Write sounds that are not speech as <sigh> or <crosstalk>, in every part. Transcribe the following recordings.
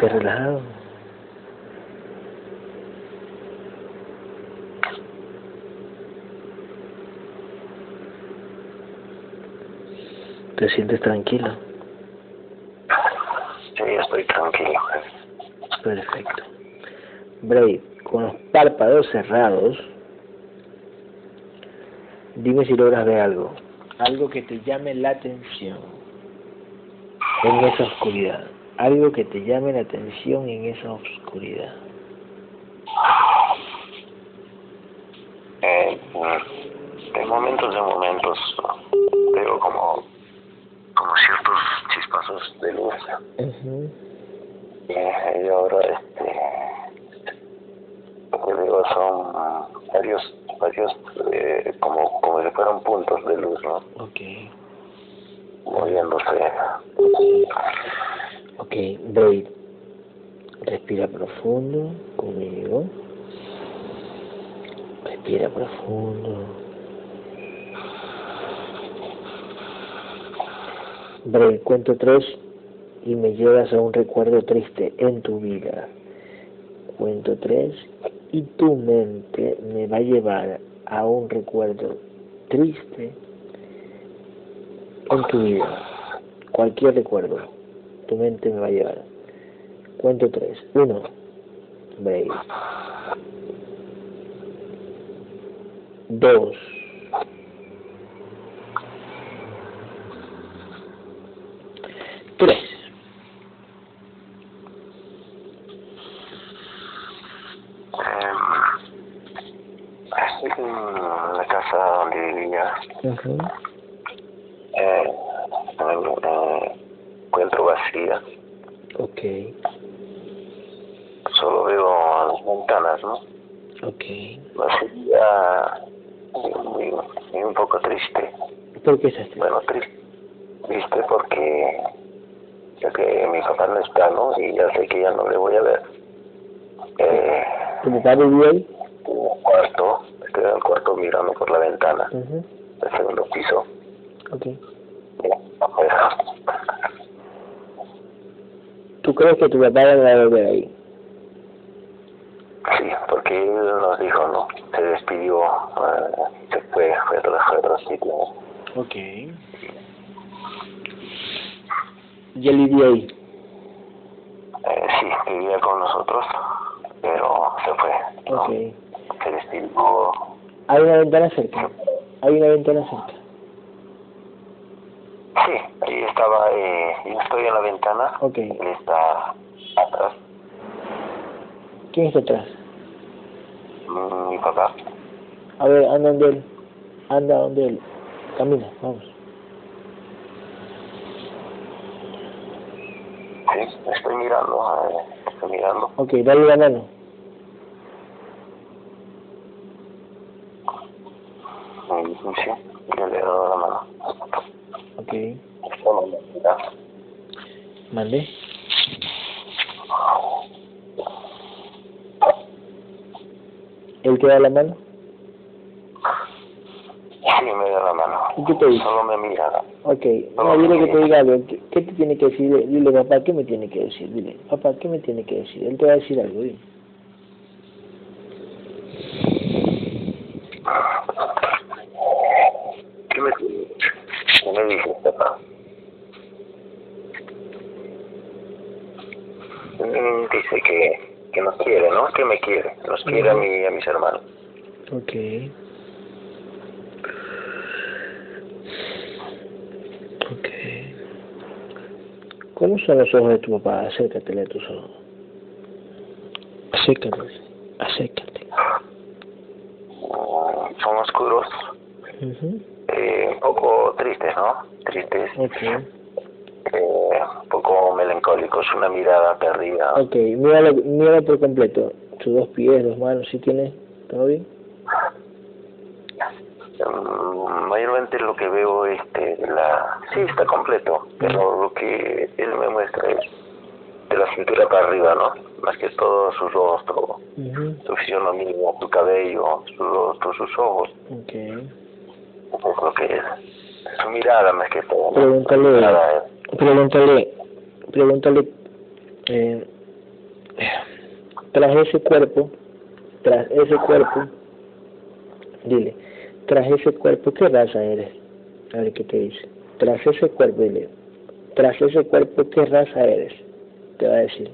¿Te sientes relajado? ¿Te sientes tranquilo? Sí, estoy tranquilo. Perfecto. Brave, con los párpados cerrados, dime si logras ver algo. Algo que te llame la atención en esa oscuridad. Algo que te llame la atención en esa oscuridad. Eh, de momentos de momentos veo como, como ciertos chispazos de luz. Uh y, y ahora este lo que veo son varios varios eh, como como si fueran puntos de luz no Ok. moviéndose Ok, Brave. Respira profundo conmigo. Respira profundo. Brave, cuento tres y me llevas a un recuerdo triste en tu vida. Cuento tres y tu mente me va a llevar a un recuerdo triste en tu vida. Cualquier recuerdo, tu mente me va a llevar. Cuento tres. Uno, Brave. Dos. Tres. la casa donde vivía Ujú. eh, me, me vacía Ok, solo veo las ventanas no ok. vacía y, y- y un poco triste ¿Por qué estás triste? bueno triste triste porque ya que mi papá no está no y ya sé que ya no le voy a ver eh, ¿Tu papá vivió ahí? el cuarto estoy en el cuarto mirando por la ventana Ujú. del segundo piso Ok. afuera ¿Tú crees que tu papá va a volver ahí? Sí, porque él nos dijo, ¿no? Se despidió, eh, se fue, fue a otro, sitio. Ok. ¿Y él vivió ahí? Eh, sí, vivía con nosotros, pero se fue, ¿no? Ok. Se despidió. ¿Hay una ventana cerca? ¿Hay una ventana cerca? Sí, ahí estaba, eh, yo estoy en la ventana, Ok. él está atrás, ¿Quién está atrás? mi papá. A ver, anda donde él. Anda donde él. Camina, vamos. Sí, estoy mirando, eh, estoy mirando. Ok, dale la mano. Mm, Sí, yo le he dado la mano. Ok. Solo me mira. Mande. ¿Él te da la mano? Sí, me da la mano. ¿Y qué te dice? Solo me mira. Ok. No, dile que te diga algo. ¿Qué, qué te tiene que decir? Dile, papá, ¿qué me tiene que decir? Dile, papá, ¿qué me tiene que decir? Él te va a decir algo, dile. ¿Qué me, qué me dices, papá? Mm, Dice que, que ¿no? Que me quiere. Nos quiere a mí y a mis hermanos. Ok. Ok. ¿Cómo son los ojos de tu papá? Acércatele a tus ojos. Acércate. Acércate. Son oscuros, eh, un poco tristes, ¿no? Tristes, Ok. Un poco melancólicos, una mirada perdida. Ok, míralo, míralo por completo. Sus dos pies, dos manos, ¿sí tiene? ¿Todo bien? Mm, Mayormente lo que veo este la sí está completo pero lo que él me muestra es de la cintura para arriba no más que todo su rostro Ujú. su fisionomía su cabello su rostro sus ojos Ok. eso es lo que es su mirada más que todo. Pregúntale, pregúntale, pregúntale, eh, tras ese cuerpo, tras ese cuerpo, dile, tras ese cuerpo, ¿qué raza eres? A ver qué te dice. Tras ese cuerpo, dile, tras ese cuerpo, ¿qué raza eres? Te va a decir.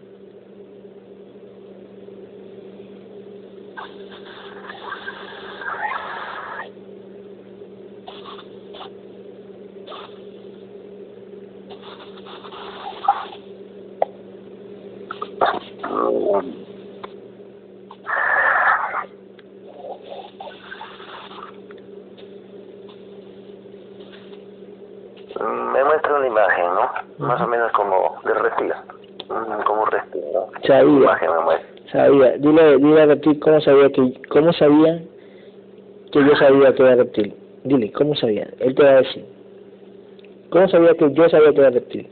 Me muestra una imagen, ¿no? Más o menos como de reptil. Mm, Como un reptil, ¿no? Sabía. Imagen. Sabía, dile, dile a Reptil cómo sabía que, cómo sabía que yo sabía que era reptil. Dile, ¿cómo sabía? Él te va a decir. ¿Cómo sabía que yo sabía que era reptil?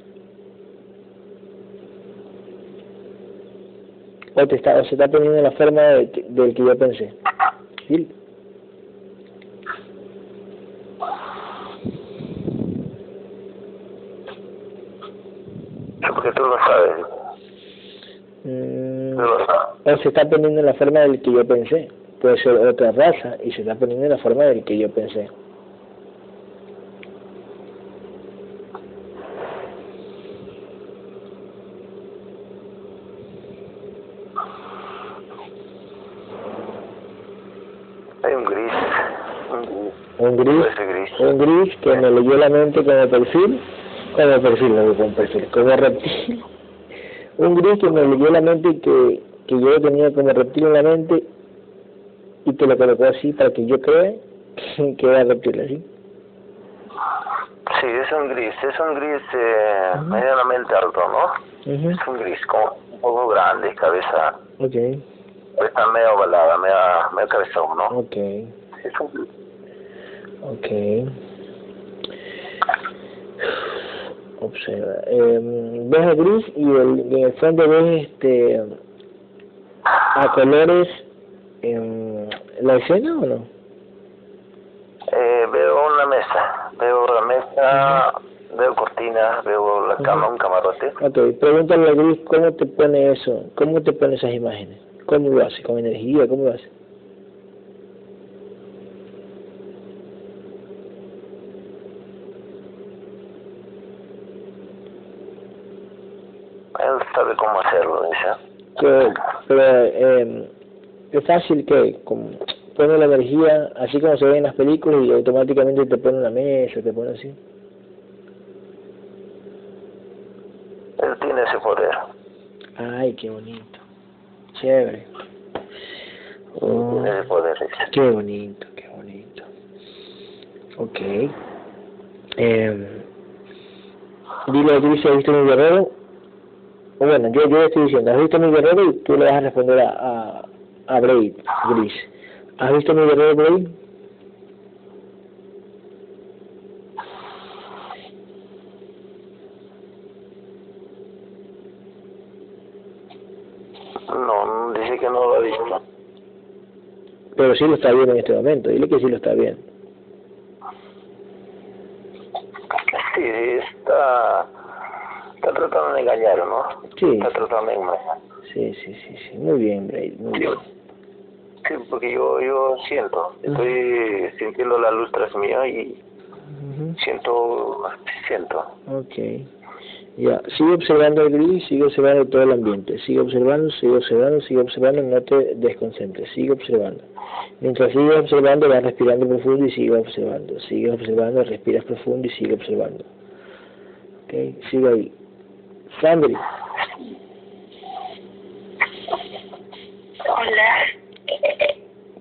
O te está, o se está poniendo en la forma de, del que yo pensé. Dile. Porque tú lo sabes. Mm, Tú lo sabes. o se está poniendo en la forma del que yo pensé. Puede ser otra raza y se está poniendo en la forma del que yo pensé. Hay un gris. Un gris. Un gris, que me leyó la mente como perfil, como perfil, no como perfil, como reptil. Un gris que me leyó la mente que, que yo tenía como reptil en la mente y te lo colocó así para que yo crea <laughs> que era reptil así. Sí, es un gris. Es un gris eh, medianamente alto, ¿no? Ujú. Es un gris como un poco grande, cabeza. Ok, Está medio ovalada, medio, medio cabezón, ¿no? ok, Es un gris. ok. Observa. Eh, ves el gris y el, y en el fondo ves este a colores en la escena o no? Eh, veo una mesa, veo la mesa, veo cortinas, veo la cama, Ujú. un camarote. Ok, pregúntale a Gris cómo te pone eso, cómo te pone esas imágenes, cómo lo hace, con energía, cómo lo hace. Él sabe cómo hacerlo, dice. Que, pero eh, es fácil que pone la energía así como se ve en las películas y automáticamente te pone una mesa, te pone así. Él tiene ese poder. Ay, qué bonito, chévere. Oh, Tiene ese poder, qué bonito, qué bonito. Ok. Eh, dile a Gris mi guerrero. O bueno, yo, yo estoy diciendo, ¿has visto mi guerrero? Y tú le vas a responder a, a, a Braid, Gris. ¿Has visto mi guerrero, Braid? No, dice que no lo ha visto. Pero sí lo está viendo en este momento. Dile que sí lo está viendo. Sí, está, está tratando de engañar, ¿no? Sí. Está tratando de engañar. Sí, sí, sí, sí. Muy bien, muy bien. Sí, porque yo, yo siento, estoy sintiendo la luz tras mío y siento, siento. Ok. Ya, sigue observando el gris, sigue observando todo el ambiente, sigue observando, sigue observando, sigue observando, no te desconcentres, sigue observando. Mientras sigues observando, vas respirando profundo y sigue observando, sigue observando, respiras profundo y sigue observando. Ok, sigue ahí. Sandri, Hola,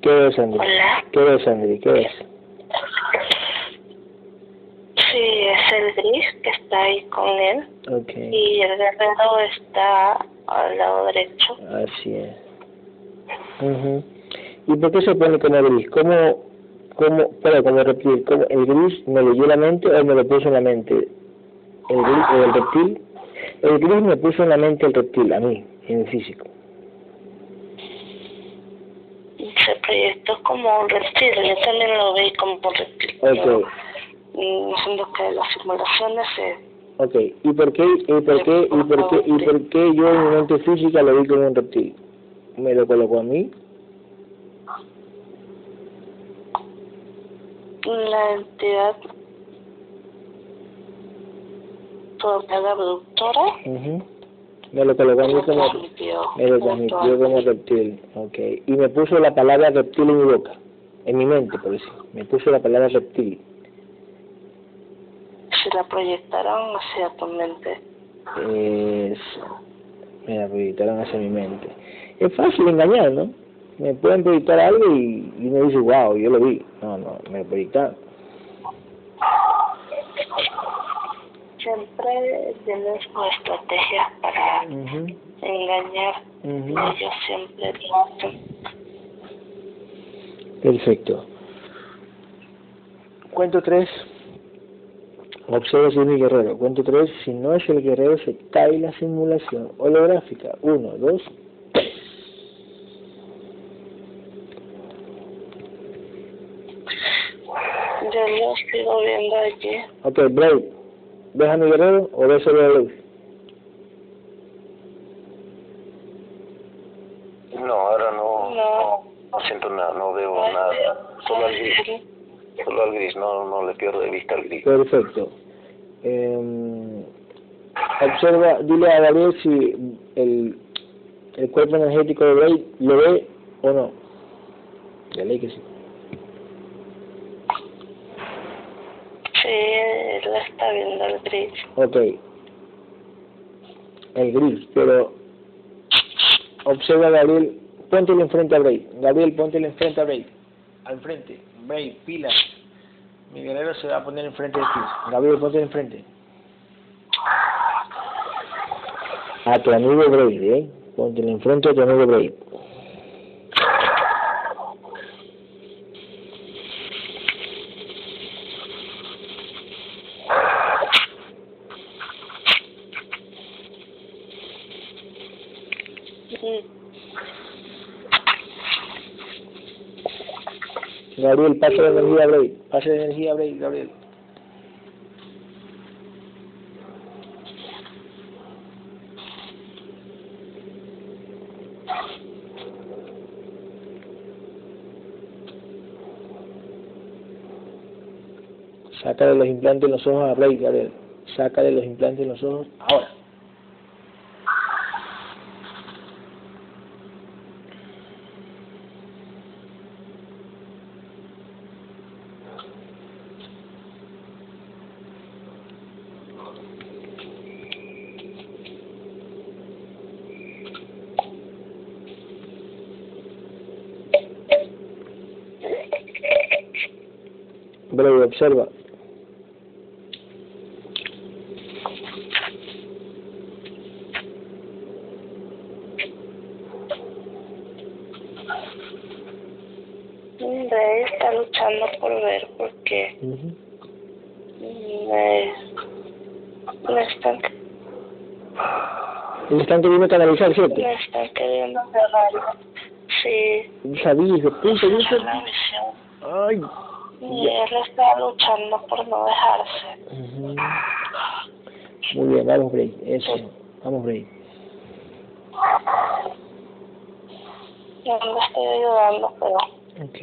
¿qué ves, Sandri? hola. ¿Qué ves, Sandri? ¿Qué ves? Sí, es el gris que está ahí con él Ok, y el guerrero está al lado derecho. así es. Ujú. ¿Y por qué se pone como gris? ¿Cómo, cómo, pero como reptil, ¿cómo el gris me leyó la mente o me lo puso en la mente? ¿El gris o el reptil? El gris me puso en la mente el reptil, a mí, en físico. Se proyectó como un reptil, yo también lo vi como un reptil. Ok, diciendo que la simulación es... Ok, ¿y por qué, y por qué, y por qué, y por qué yo en mi mente física lo vi como un reptil? ¿Me lo colocó a mí? La entidad abductora mhm me lo como me lo transmitió como reptil ok. Y me puso la palabra reptil en mi boca en mi mente por decir me puso la palabra reptil. Se la proyectaron hacia tu mente. Eso. Me la proyectaron hacia mi mente. Es fácil engañar no me pueden proyectar algo y, y me dice wow yo lo vi no no me proyectaron siempre tienes una estrategia para engañar. Ellos siempre lo hacen. Perfecto. Cuento tres. Observa si es mi guerrero. Cuento tres. Si no es el guerrero, se cae la simulación holográfica. Uno, dos, tres. Yo lo sigo viendo allí. Ok, break. ¿Ves a mi guerrero o ves solo la luz? No, ahora no, no, no siento nada, no veo nada, solo al gris, solo al gris, no, no le pierdo de vista al gris. Perfecto. Eh, observa, dile a Gabriel si el, el cuerpo energético de Bray lo ve o no. Ya leí que sí. Sí, él está viendo el gris. Ok. El gris, pero observa a Gabriel, póntelo enfrente a Bray. Gabriel, póntelo enfrente a Bray. Al frente. Bray, pila. Mi guerrero se va a poner enfrente de ti. Gabriel, póntelo enfrente. A tu amigo Bray, ¿eh? Póntelo enfrente a tu amigo Bray. Gabriel, pase la energía a Bray. Pase la energía Bray, Gabriel. Sácale los implantes en los ojos a Bray, Gabriel. Sácale los implantes en los ojos ahora. Observa. Está luchando por ver porque Uh -huh. me, me están queriendo canalizar, ¿cierto? me están queriendo. Sí, Sabía, visión. Ay. Y no dejarse. Ujú. Muy bien, vamos, Bray. Eso. Vamos, Bray. Yo no le estoy ayudando, pero Ok.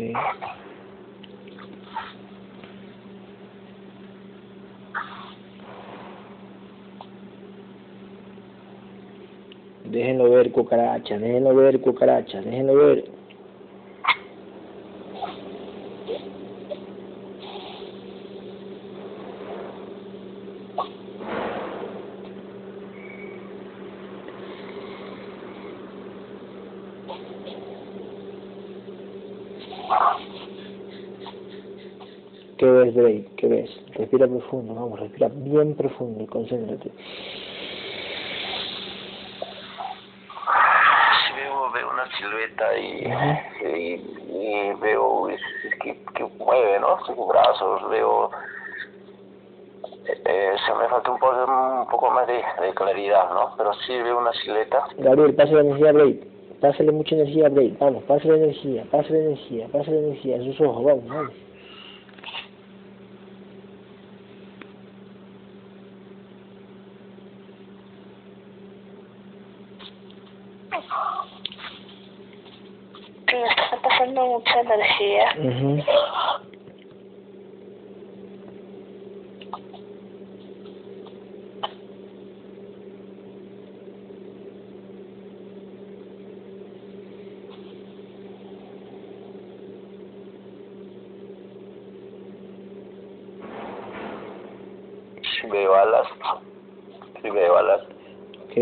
Déjenlo ver, cucaracha, déjenlo ver, cucaracha, déjenlo ver. ¿Qué ves, Drake? ¿Qué ves? Respira profundo, vamos, respira bien profundo y concéntrate. Sí veo, veo una silueta y, y, y veo es- es que, que mueve, ¿no? Sus brazos, veo... Eh, se me falta un poco, un poco más de, de claridad, ¿no? Pero sí veo una silueta. Gabriel, pase la energía a Blade. Pásale mucha energía a Blade. Vamos, pase la energía, pase la energía, pase la energía en sus ojos, vamos, vamos. Que me está pasando mucha energía. mhm veo alas. Sí veo alas. Ok.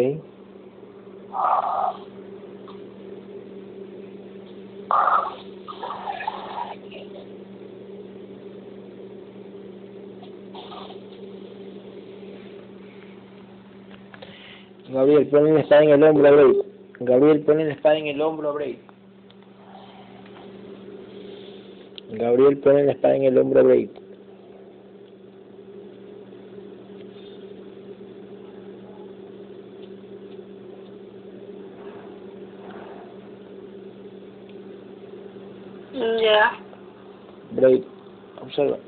Gabriel, ponle la espada en el hombro a Bray. Gabriel, ponle la espada en el hombro a Bray. Gabriel, ponle la espada en el hombro a Bray. Ya. Bray, observa.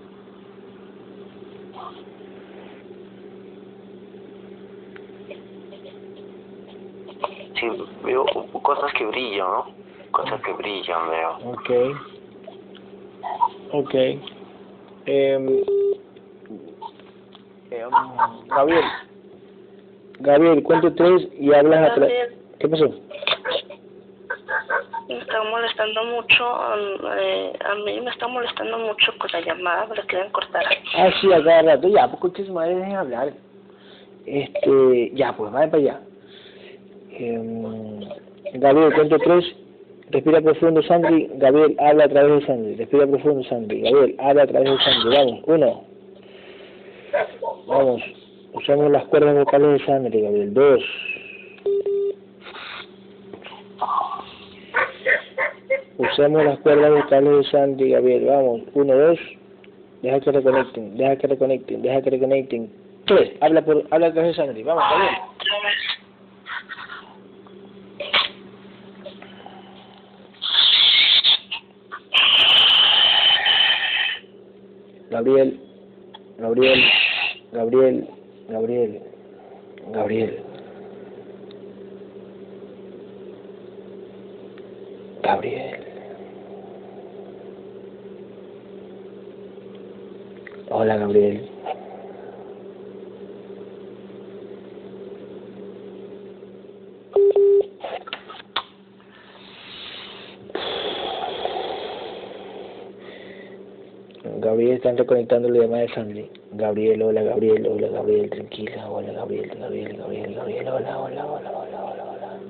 Sí, veo cosas que brillan, ¿no? Cosas que brillan, veo. Ok. Ok. Eh, Gabriel. Gabriel, cuento tres y hablas a través. Gabriel, ¿Qué pasó? me está molestando mucho, eh, a mí me está molestando mucho con la llamada, me la quieren cortar. Ah, sí, a cada rato. Ya, pues su madre dejen hablar. Este, ya, pues, vaya para allá. Eh, Gabriel, cuento tres. Respira profundo, Sandy. Gabriel, habla a través de Sandy. Respira profundo, Sandy. Gabriel, habla a través de Sandy. Vamos, uno. Vamos. Usamos las cuerdas vocales de Sandy, Gabriel. Dos. Usemos las cuerdas vocales de Sandy, Gabriel. Vamos, uno, dos. Deja que reconecten, deja que reconecten, deja que reconecten. Tres. Habla por, habla a través de Sandy. Vamos, Gabriel. Gabriel, Gabriel, Gabriel, Gabriel, Gabriel. Gabriel. Hola, Gabriel. Están reconectando la llamada de Sandy. Gabriel, hola Gabriel, hola Gabriel, tranquila, hola Gabriel, Gabriel, Gabriel, Gabriel, hola, hola, hola, hola.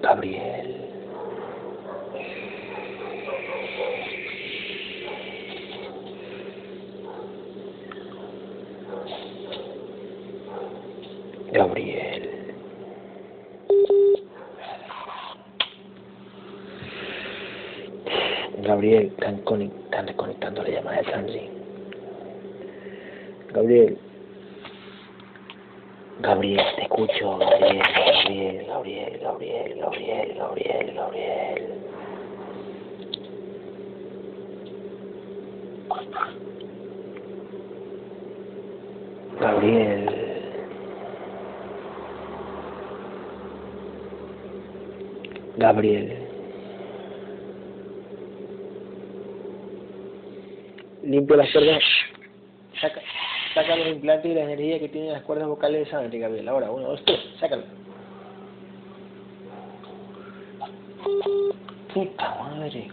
Gabriel. Gabriel. Gabriel, están, conec- están reconectando la llamada de Sandy. Gabriel. Gabriel, te escucho, Gabriel, Gabriel, Gabriel, Gabriel, Gabriel, Gabriel, Gabriel. Gabriel. Gabriel. Limpia las cuerdas. Saca, saca los implantes y la energía que tienen las cuerdas vocales de Sandy, Gabriel. Ahora, uno, dos, tres, sácalo. Puta madre.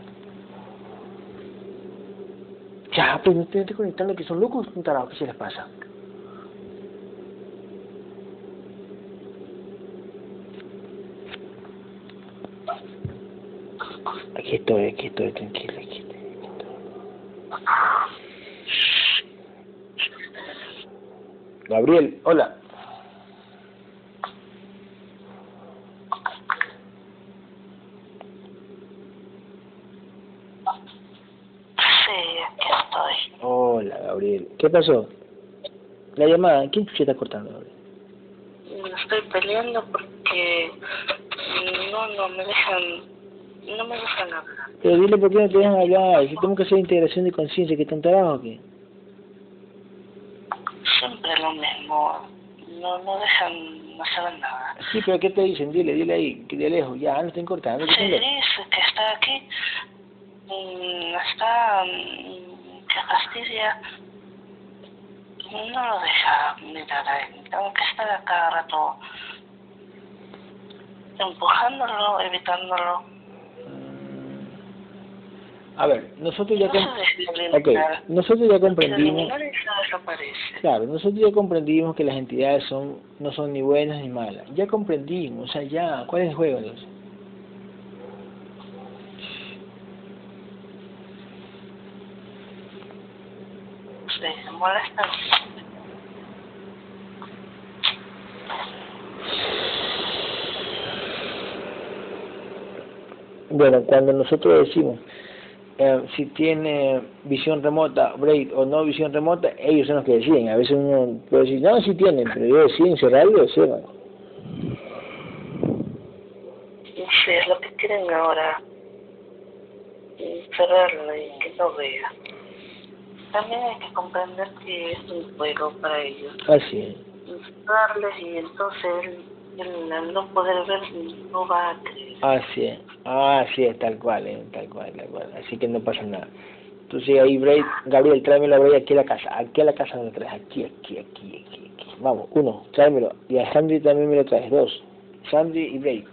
Ya, pues no estoy desconectando, que son locos, un tarado, ¿qué se les pasa? Aquí estoy, aquí estoy, tranquilo, aquí estoy. Aquí estoy. Gabriel, hola. Sí, aquí estoy. Hola, Gabriel. ¿Qué pasó? La llamada, ¿quién se está cortando, Gabriel? Me estoy peleando porque no, no me dejan, no me dejan hablar. Pero dile por qué no te dejan hablar, si tenemos que hacer integración de conciencia, que está en trabajo, ¿o ¿qué? Siempre lo mismo. no, no dejan, no saben nada. Sí, pero ¿qué te dicen? Dile, dile ahí, que de lejos, ya, no estén cortando. Se dice que está aquí, mm, está, mm, que fastidia, no lo deja mirar a él, tengo que estar a cada rato empujándolo, evitándolo. A ver, nosotros ya, okay, nosotros ya comprendimos, claro, nosotros ya comprendimos que las entidades son no son ni buenas ni malas. Ya comprendimos, o sea, ya, ¿cuál es el juego entonces? Bueno, cuando nosotros decimos eh, si tiene visión remota, Braid o no visión remota, ellos son los que deciden. A veces uno puede decir, no, sí tienen, pero ellos deciden cerrarlo o cierran. Sí, es lo que quieren ahora. Cerrarlo y que no vea. También hay que comprender que es un juego para ellos. Así es. Darles y entonces él al no poder ver no va a creer. Así es, así es, tal cual, eh, tal cual, tal cual. Así que no pasa nada. Entonces ahí, Braid, Gabriel, tráemelo a Braid aquí a la casa, aquí a la casa donde traes, aquí, aquí, aquí, aquí, aquí. Vamos, uno, tráemelo. Y a Sandy también me lo traes, dos. Sandy y Braid.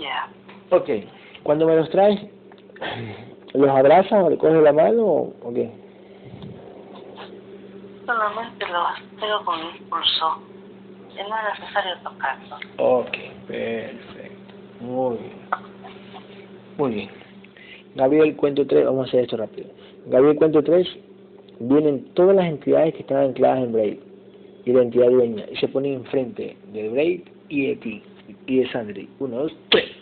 Ya. Ok, cuando me los traes, <clears throat> ¿los abrazas o le coges la mano o, o qué? Solamente lo pego con impulso. Y no es necesario tocarlo. Ok, perfecto. Muy bien. Muy bien. Gabriel, cuento tres, vamos a hacer esto rápido. Gabriel, cuento tres, vienen todas las entidades que están ancladas en Braid y la entidad dueña y se ponen enfrente de Braid y de ti y de Sandri. Uno, dos, tres.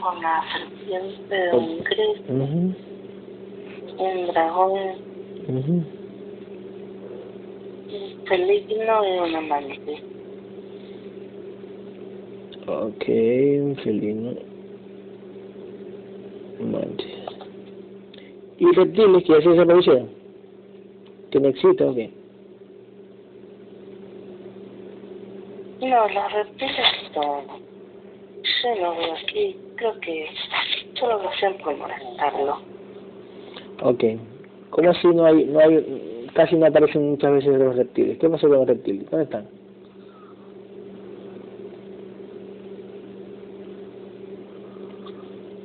Es una serpiente, un gris, Ujú, un dragón, ujú. un felino y un amante. Ok, un felino. Manches. ¿Y reptiles que ya se desaparecieron? ¿Que no existen o qué? No, los reptiles no. Yo no veo aquí. Creo que solo lo hacen por molestarlo. Ok. ¿Cómo así no hay, no hay, casi no aparecen muchas veces los reptiles? ¿Qué pasa con los reptiles? ¿Dónde están?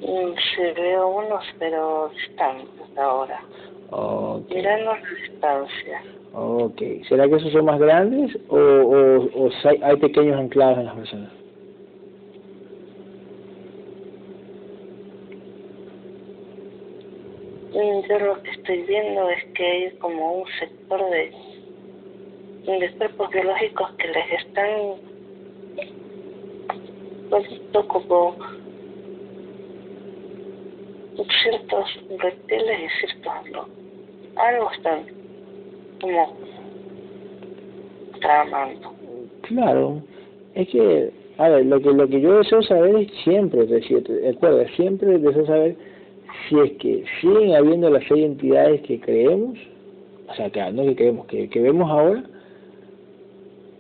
Mm, Sí, veo unos, pero distantes ahora. Ok. Mirando distancia. Ok. ¿Será que esos son más grandes o, o, o hay pequeños anclados en las personas? Mm, Yo lo que estoy viendo es que hay como un sector de, de cuerpos biológicos que les están poquito como ciertos reptiles y ciertos no. Algo están como tramando. Claro. Es que, a ver, lo que, lo que yo deseo saber es siempre, recuerda, siempre deseo saber si es que siguen habiendo las seis entidades que creemos, o sea, que no que creemos, que, que vemos ahora,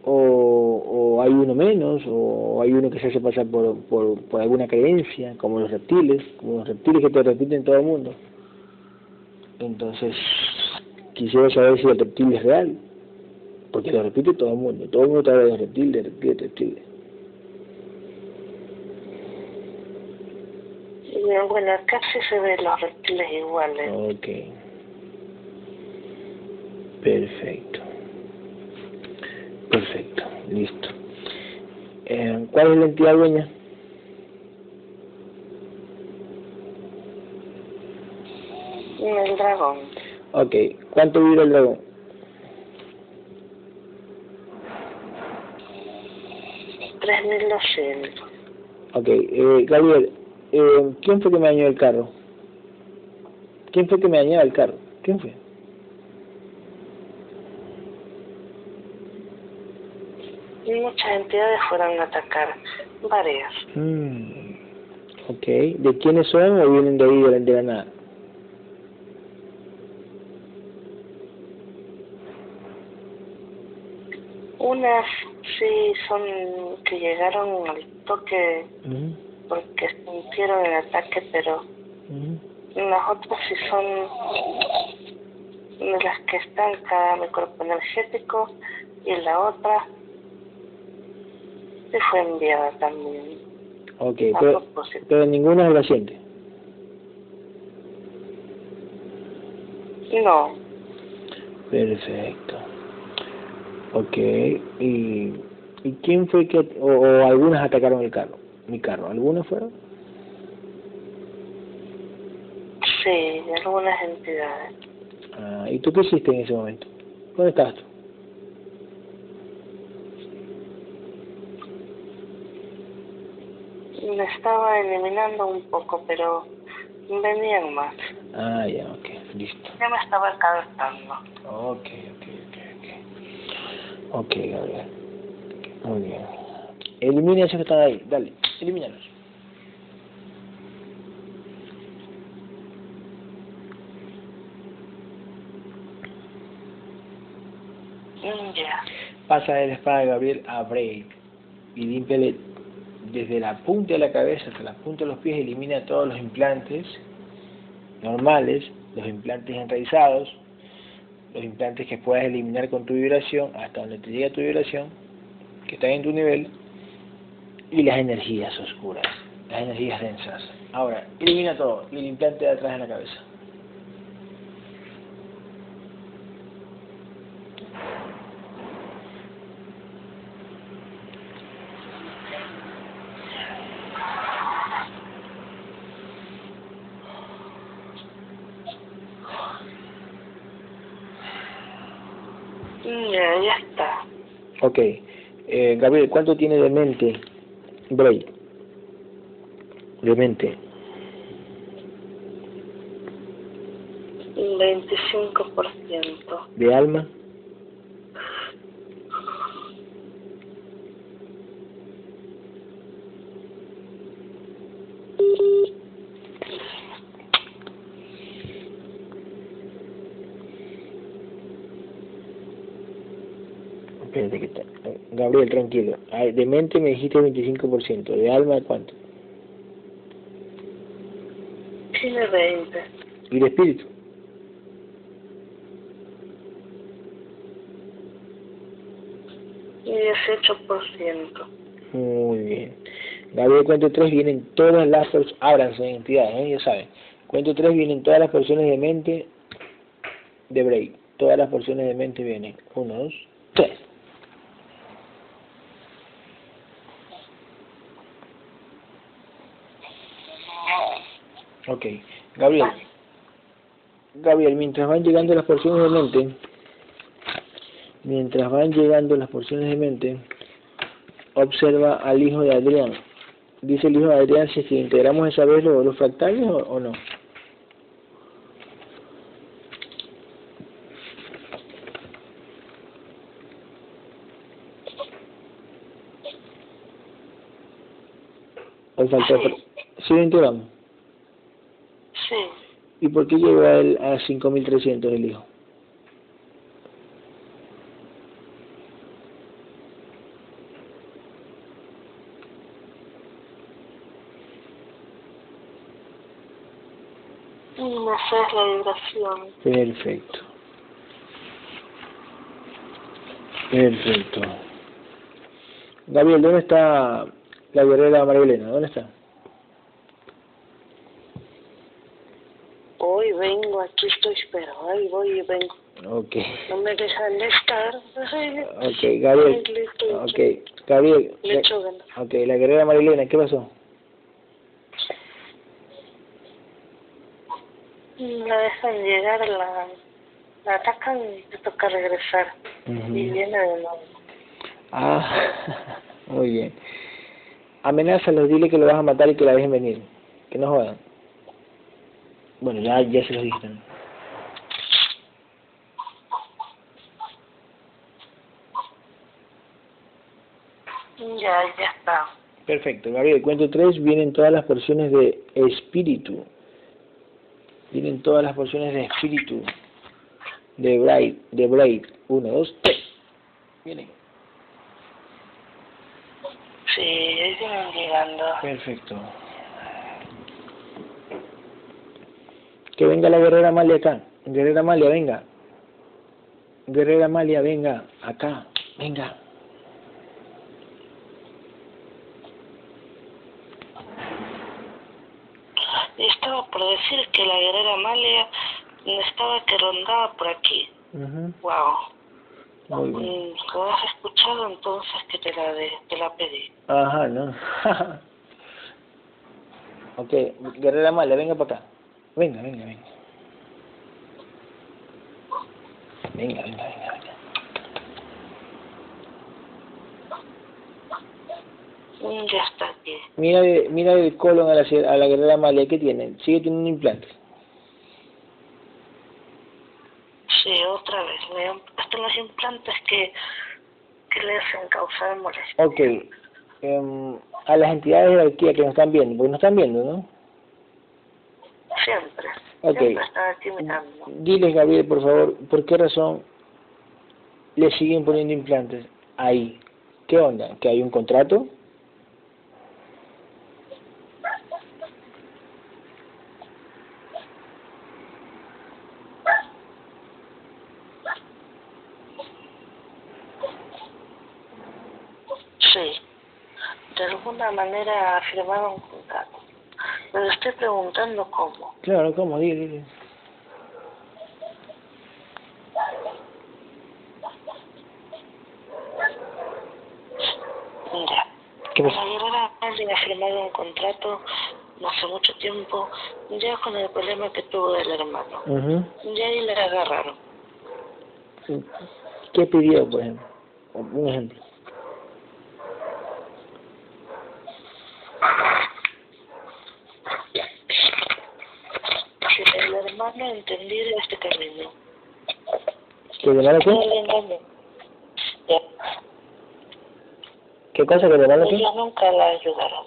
o, o hay uno menos, o hay uno que se hace pasar por, por, por alguna creencia, como los reptiles, como los reptiles que te repiten todo el mundo. Entonces, quisiera saber si el reptil es real, porque lo repite todo el mundo, todo el mundo habla de reptiles, reptiles, reptiles. Y bueno, casi se ven los reptiles iguales. Ok. Perfecto. Perfecto, listo. Eh, ¿Cuál es la entidad dueña? El dragón, Ok, ¿cuánto vive el dragón? tres mil doscientos. Ok, eh, Gabriel, eh, ¿quién fue que me dañó el carro? ¿Quién fue que me dañó el carro? ¿Quién fue? muchas entidades fueron a atacar, varias. Mm. Ok, ¿de quiénes son o vienen de ahí de la, de la nada? Unas sí son que llegaron al toque porque sintieron el ataque, pero las otras sí son de las que están cada mi cuerpo energético y la otra sí fue enviada también Ok, pero, propósito. pero ninguna es reciente. No, Perfecto. Ok, ¿y, y quién fue que, o, o algunas atacaron el carro? Mi carro, ¿algunas fueron? sí, algunas entidades. Ah, ¿Y tú qué hiciste en ese momento? ¿Dónde estabas tú? Me estaba eliminando un poco, pero venían más. Ah, ya, ok, listo. Ya me estaba cansando. Ok, ok, ok, ok. Ok, Gabriel. Muy bien. Elimina esos que están ahí, dale, elimínalos. Pasa de la espada de Gabriel a Bray y límpiale desde la punta de la cabeza hasta la punta de los pies, elimina todos los implantes normales, los implantes enraizados, los implantes que puedas eliminar con tu vibración hasta donde te llega tu vibración, que están en tu nivel, y las energías oscuras, las energías densas. Ahora, elimina todo y el implante de atrás en la cabeza. Mm, Ya, ya está. Ok. Eh, Gabriel, ¿cuánto tiene de mente Bray? De mente. Un 25%. ¿De alma? Gabriel, tranquilo de mente me dijiste 25%, de alma cuánto? Sí, de 20. ¿Y de espíritu? Y 18%. Muy bien. Gabriel, cuento 3 ¿eh? vienen todas las personas, abran sus entidades, ¿eh? ya saben. Cuento 3 vienen todas las porciones de mente de Break. Todas las porciones de mente vienen. 1, 2, Ok. Gabriel. Gabriel, mientras van llegando las porciones de mente, mientras van llegando las porciones de mente, observa al hijo de Adrián. Dice el hijo de Adrián si que integramos esa vez los, los fractales o, o no. O Sí. ¿Sí lo integramos? ¿Y por qué llegó a él a 5.300 el hijo? Esa es la vibración. Perfecto. Perfecto. Gabriel, ¿dónde está la guerrera María Elena? ¿Dónde está? Hoy vengo, pero ahí voy y vengo. Ok. No me dejan de estar. Ok, Gabriel. Ok, Gabriel. Le ganas. Ok, la guerrera María Elena, ¿qué pasó? La dejan llegar, la, la atacan y te toca regresar. Y viene de nuevo. Ah, <laughs> muy bien. Amenázalos, dile que lo vas a matar y que la dejen venir. Que no jodan. Bueno, ya, ya se los dije también. Ya, ya está. Perfecto, Gabriel. Cuento tres, vienen todas las porciones de espíritu. Vienen todas las porciones de espíritu. De Braid, de Braid. Uno, dos, tres. Vienen. Sí, ahí vienen llegando. Perfecto. Que venga la guerrera Amalia acá. Guerrera Amalia, venga. Guerrera Amalia, venga. Acá. Venga. Y estaba por decir que la guerrera Amalia estaba que rondaba por aquí. Ujú. Wow. Muy bien. Mm, Lo has escuchado entonces que te la, de, te la pedí. Ajá, no. <laughs> ok, Guerrera Amalia, venga para acá. Venga, venga, venga. Venga, venga, venga, venga. Mm, Ya está aquí. Mira, mira el colon a la, a la guerrera Amalia, ¿qué tiene? Sigue teniendo implantes. Sí, otra vez. Me, hasta los implantes que, que le hacen causar molestia. Ok. em, a las entidades de jerarquía que nos están viendo, porque nos están viendo, ¿no? Siempre. Ok. Siempre están aquí mirando. Diles, Gabriel, por favor, ¿por qué razón le siguen poniendo implantes ahí? ¿Qué onda? ¿Que hay un contrato? Sí. De alguna manera firmaron un contrato. Me estoy preguntando cómo. Claro, ¿cómo? Dile, dile. Ya. ¿Qué pasa? ha firmado un contrato no hace mucho tiempo, ya con el problema que tuvo del hermano. Ya ahí le agarraron. ¿Qué pidió, por ejemplo? Un ejemplo. Si el entendiera este camino. ¿Que le engañó. Ya. ¿Qué cosa que de mano qué? Ella nunca la ayudaron.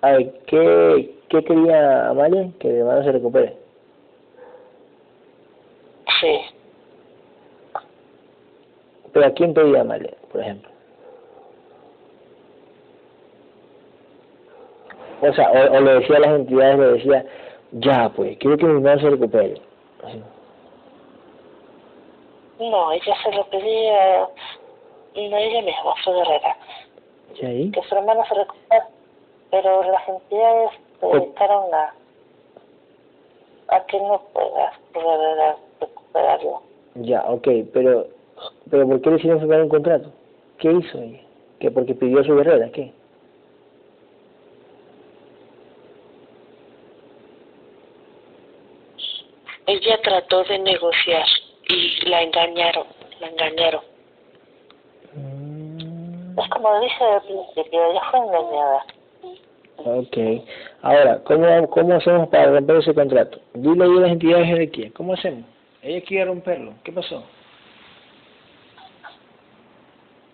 A ver, ¿qué, qué quería Amalia? Que de mano se recupere. Sí. ¿Pero a quién pedía Amalia, por ejemplo? O sea, o, o le decía a las entidades, le decía, ya pues, quiero que mi mano se recupere. Así. No, ella se lo pedía, no ella misma, su guerrera. ¿Y ahí? que su hermano se recupera, pero las entidades se Pues- dedicaron a, a que no pueda recuperarlo. Ya, ok, pero, pero ¿por qué le hicieron firmar un contrato? ¿Qué hizo ella? ¿Que porque pidió a su guerrera? ¿Qué? Ella trató de negociar y la engañaron, la engañaron. Mm, Es como dije al principio, ella fue engañada. ok. Ahora, ¿cómo, ¿cómo hacemos para romper ese contrato? Dile a las entidades de quién. ¿Cómo hacemos? Ella quiere romperlo. ¿Qué pasó?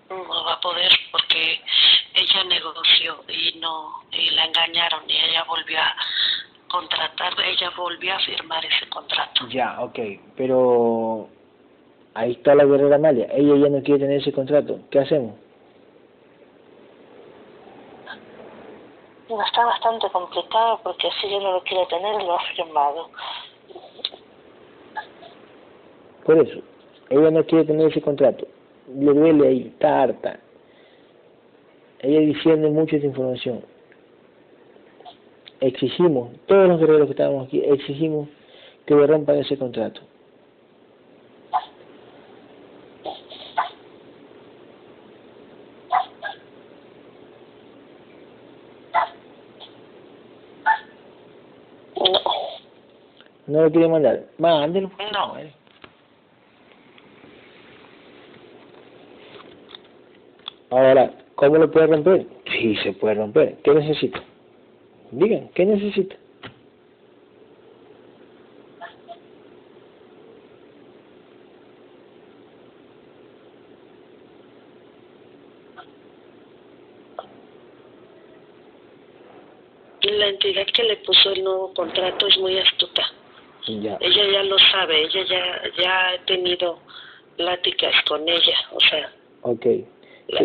No va a poder porque ella negoció y no, y la engañaron y ella volvió a contratar, ella volvió a firmar ese contrato. Ya, ok. Pero ahí está la guerrera Amalia. Ella ya no quiere tener ese contrato. ¿Qué hacemos? No, Está bastante complicado porque si ella no lo quiere tener, lo ha firmado. Por eso, ella no quiere tener ese contrato. Le duele ahí, está harta. Ella difiende mucho esta información. Exigimos, todos los guerreros que estábamos aquí, exigimos que le rompan ese contrato. No, lo quiere mandar. Mándelo. pues, No. madre. Ahora, ¿cómo lo puede romper? Sí, se puede romper. ¿Qué necesita? Digan, ¿qué necesita? La entidad que le puso el nuevo contrato es muy astuta. Ella ya lo sabe, ella ya, ya he tenido pláticas con ella, o sea. Ok. La.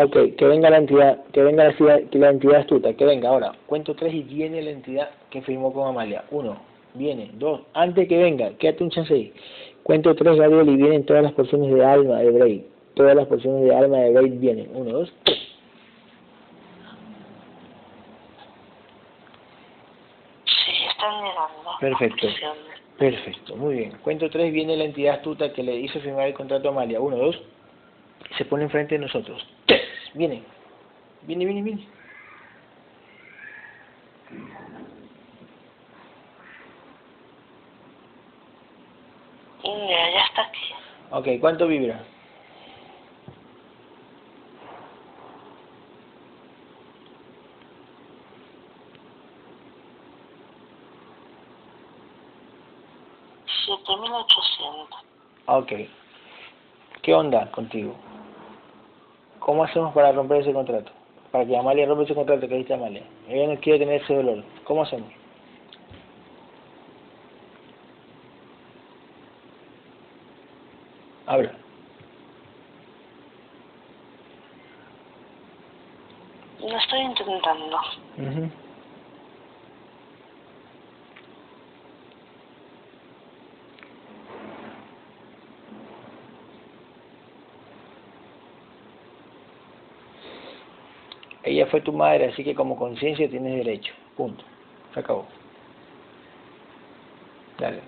Ok, que venga la entidad, que venga la entidad, que la entidad astuta, que venga ahora. Cuento tres y viene la entidad que firmó con Amalia. Uno, viene. Dos, antes que venga, quédate un chance ahí. Cuento tres, Gabriel, y vienen todas las porciones de alma de Braid. Todas las porciones de alma de Braid vienen. Uno, dos, tres. sí, están llegando. Perfecto. Perfecto, muy bien. Cuento tres, viene la entidad astuta que le hizo firmar el contrato a Amalia. Uno, dos, se pone enfrente de nosotros. Viene. Viene, viene, viene. Mira, ya está aquí. Ok, ¿cuánto vibra? Siete mil ochocientos. Ok. ¿Qué onda contigo? ¿Cómo hacemos para romper ese contrato? Para que Amalia rompa ese contrato que dice Amalia. Ella no quiere tener ese dolor. ¿Cómo hacemos? Habla. Lo estoy intentando. Ujú. Ella fue tu madre, así que como conciencia tienes derecho. Punto. Se acabó. Dale.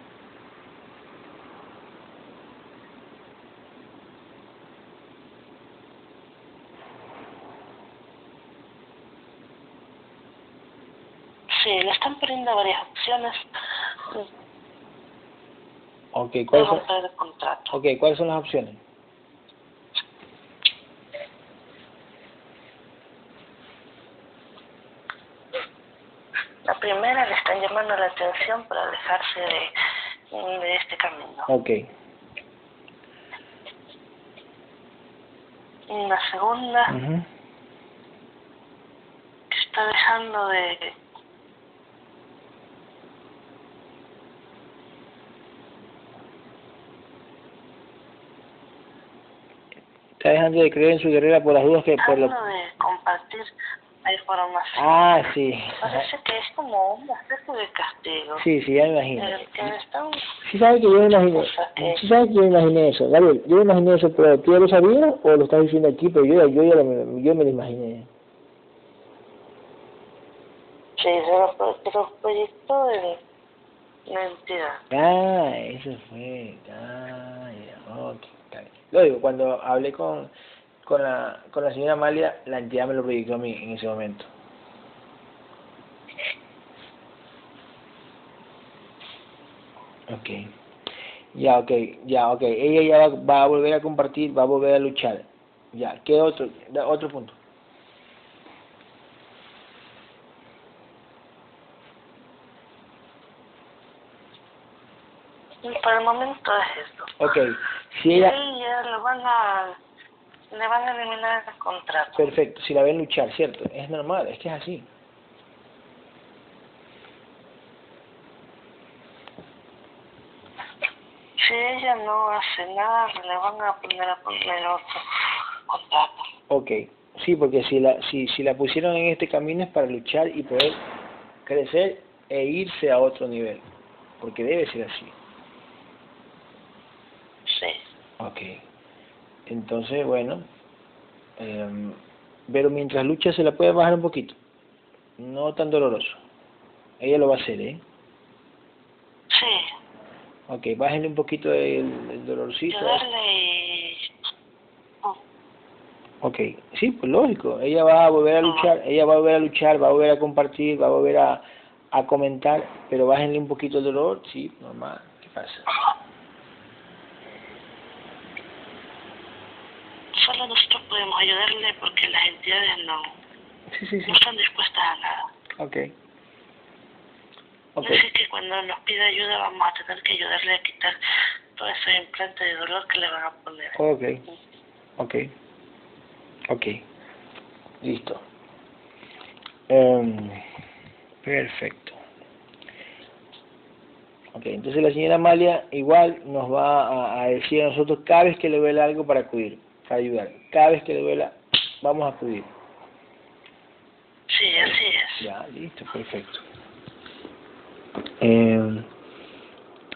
Sí, le están poniendo varias opciones Ok, ¿cuáles son, okay, ¿cuáles son las opciones? La primera le están llamando la atención para alejarse de, de este camino. Ok. La segunda Ujú. está dejando de Está dejando de creer en su guerrera por las dudas que por lo... dejando de compartir la información. Ah, sí. Parece que es como una especie de castigo. Sí, sí, ya me imagino. El que están Sí sabes que yo imaginé, sí sabes que yo me imaginé eso, Gabriel, yo me imaginé eso, pero ¿tú ya lo sabías o lo estás diciendo aquí? Pero yo, ya- yo ya lo, yo me lo imaginé. Sí, de los proyectos de la entidad. Ah, eso fue, ah, ok. Lo digo, cuando hablé con, con, la, con la señora Amalia, la entidad me lo proyectó a mí en ese momento. Ok. Ya, ok, ya, ok. Ella ya va, va a volver a compartir, va a volver a luchar. Ya, ¿qué otro? Da- Otro punto. Y por el momento es esto. Ok, si ella... ahí ya lo van a, le van a eliminar el contrato. Perfecto, si la ven luchar, ¿cierto? Es normal, es que es así. Si ella no hace nada, le van a poner a poner otro contrato. Ok, sí, porque si la, si, si la pusieron en este camino es para luchar y poder crecer e irse a otro nivel, porque debe ser así. Sí. Ok, entonces, bueno, em, pero mientras lucha se la puede bajar un poquito, no tan doloroso. Ella lo va a hacer, ¿eh? Sí. Ok, bájenle un poquito el, el dolorcito. Ayudarle y... Oh, Ok, sí, pues lógico. Ella va a volver a luchar, ella va a volver a luchar, va a volver a compartir, va a volver a, a comentar, pero bájenle un poquito el dolor, sí, normal. ¿Qué pasa? Solo nosotros podemos ayudarle porque las entidades no, Sí, sí, sí. no están dispuestas a nada. Ok. Ok, Así que cuando nos pida ayuda vamos a tener que ayudarle a quitar todos esos implantes de dolor que le van a poner. ok, ok. Ok. Listo. Em, Perfecto. Ok, entonces la señora Amalia igual nos va a, decir a nosotros cada vez que le duele algo para acudir, ayudar. Cada vez que le duela, vamos a acudir. Sí, así es. Ya, listo, perfecto. Eh,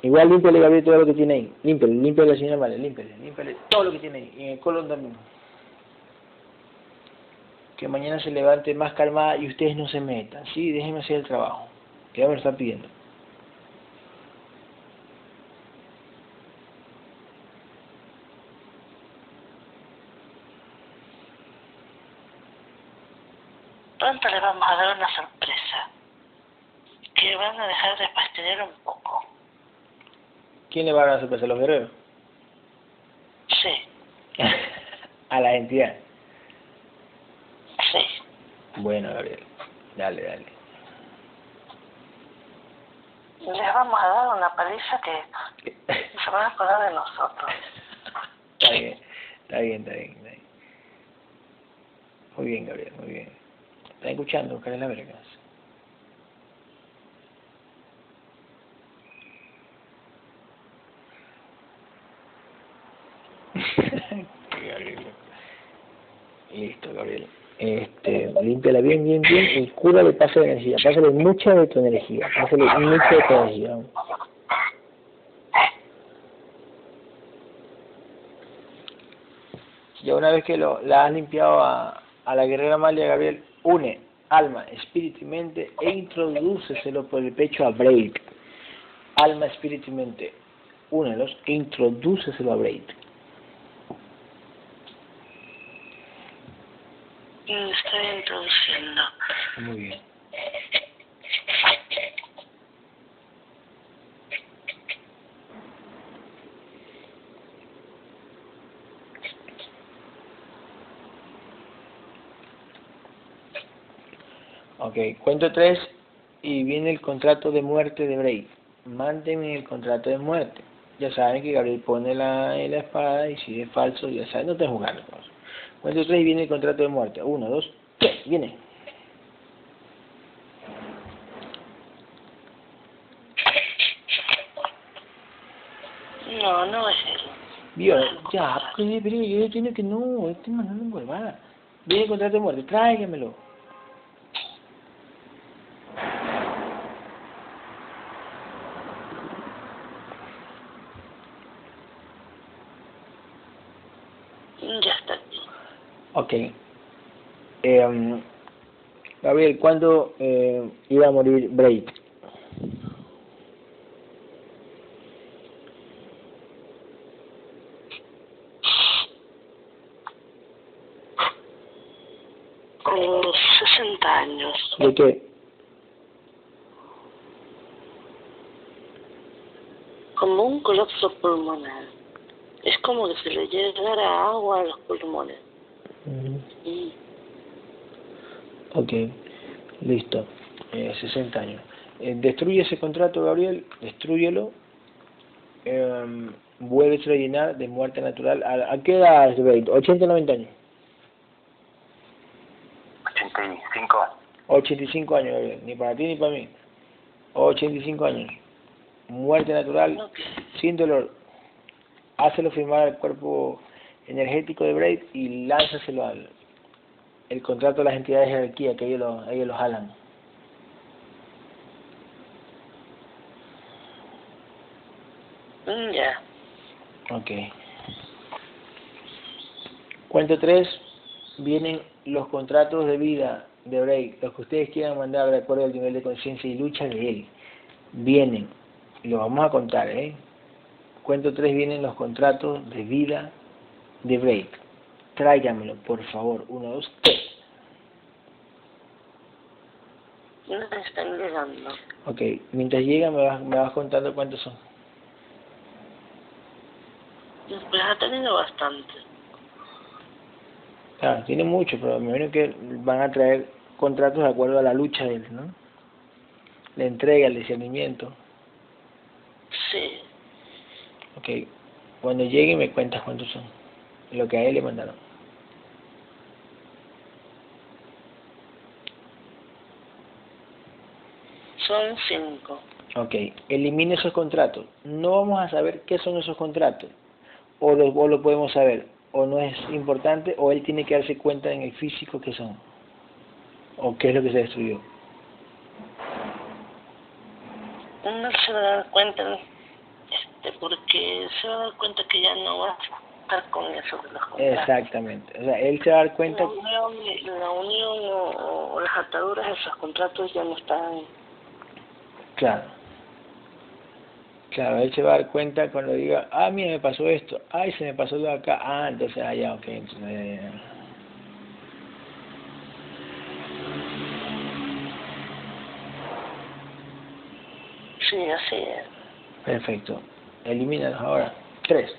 igual límpiale, Gabriel, todo lo que tiene ahí. Límpiale, límpiale la señora Amalia, límpiale, límpiale todo lo que tiene ahí. Y en el colon también. Que mañana se levante más calmada y ustedes no se metan. Sí, déjenme hacer el trabajo. Que ya me lo está pidiendo. Pronto le vamos a dar una sorpresa. Que van a dejar de pastear un poco. ¿Quién le va a dar la sorpresa? ¿Los guerreros? Sí. <laughs> a la entidad. Sí. Bueno, Gabriel. Dale, dale. Les vamos a dar una paliza que <laughs> se van a acordar de nosotros. está bien, está bien, está bien. Está bien. Muy bien, Gabriel, muy bien. ¿Está escuchando? ¿Qué es la verga? <laughs> Listo, Gabriel. Este, límpiala bien, bien, bien y cúrale, pase de energía. Pásale mucha de tu energía. Pásale mucha de tu energía. Ya una vez que lo, la has limpiado a, a la guerrera Amalia, Gabriel, une alma, espíritu y mente e introdúceselo por el pecho a Braid. Alma, espíritu y mente, únelos e introdúceselo a Braid. Estoy introduciendo. Muy bien. Ok, cuento tres y viene el contrato de muerte de Bray. Mándenme el contrato de muerte. Ya saben que Gabriel pone la, la espada y si es falso, ya saben, no te jugando. Cuento tres y viene el contrato de muerte. Uno, dos, tres, viene. No, no es él. Vio, ya, pero, yo tiene que no, estoy mandando un huevada. Viene el contrato de muerte, tráigamelo. Ok. Eh, Gabriel, ¿cuándo eh, iba a morir Braid? Con 60 años. ¿De qué? Como un colapso pulmonar. Es como que se le llegara agua a los pulmones. Ok, listo. Eh, 60 años. Eh, destruye ese contrato, Gabriel, destruyelo. Eh, vuelve a llenar de muerte natural. ¿A, a qué edad es 80 90 años? 85. 85 años, Gabriel. Ni para ti ni para mí. 85 años. Muerte natural, sin dolor. Hácelo firmar al cuerpo energético de Braid y lánzaselo al el contrato de las entidades de jerarquía que ellos lo, ellos lo jalan. Mm, ya. Ok. Cuento tres, vienen los contratos de vida de Braid, los que ustedes quieran mandar de acuerdo al nivel de conciencia y lucha de él. Vienen, lo vamos a contar, ¿eh? Cuento tres, vienen los contratos de vida de break. Tráigamelo, por favor. Uno, dos, tres. No están llegando. Ok, mientras llegan me vas, me vas contando cuántos son. Pues ha tenido bastante. Claro, tiene mucho, pero me imagino que van a traer contratos de acuerdo a la lucha de él, ¿no? La entrega, el discernimiento. Sí. Ok, cuando llegue me cuentas cuántos son lo que a él le mandaron. Son cinco. Ok, elimine esos contratos. No vamos a saber qué son esos contratos. O lo, o lo podemos saber. O no es importante, o él tiene que darse cuenta en el físico qué son. O qué es lo que se destruyó. No se va a dar cuenta, este, porque se va a dar cuenta que ya no va a estar con eso de los contratos. Exactamente. O sea, él se va a dar cuenta. La unión, la unión o, o las ataduras de esos contratos ya no están Claro. Claro, él se va a dar cuenta cuando diga, ah, mira, me pasó esto, ay, se me pasó lo de acá, ah, entonces, ah, ya, ok, entonces, ya, ya, ya. Sí, así es. Perfecto. Elimínalos ahora. Tres.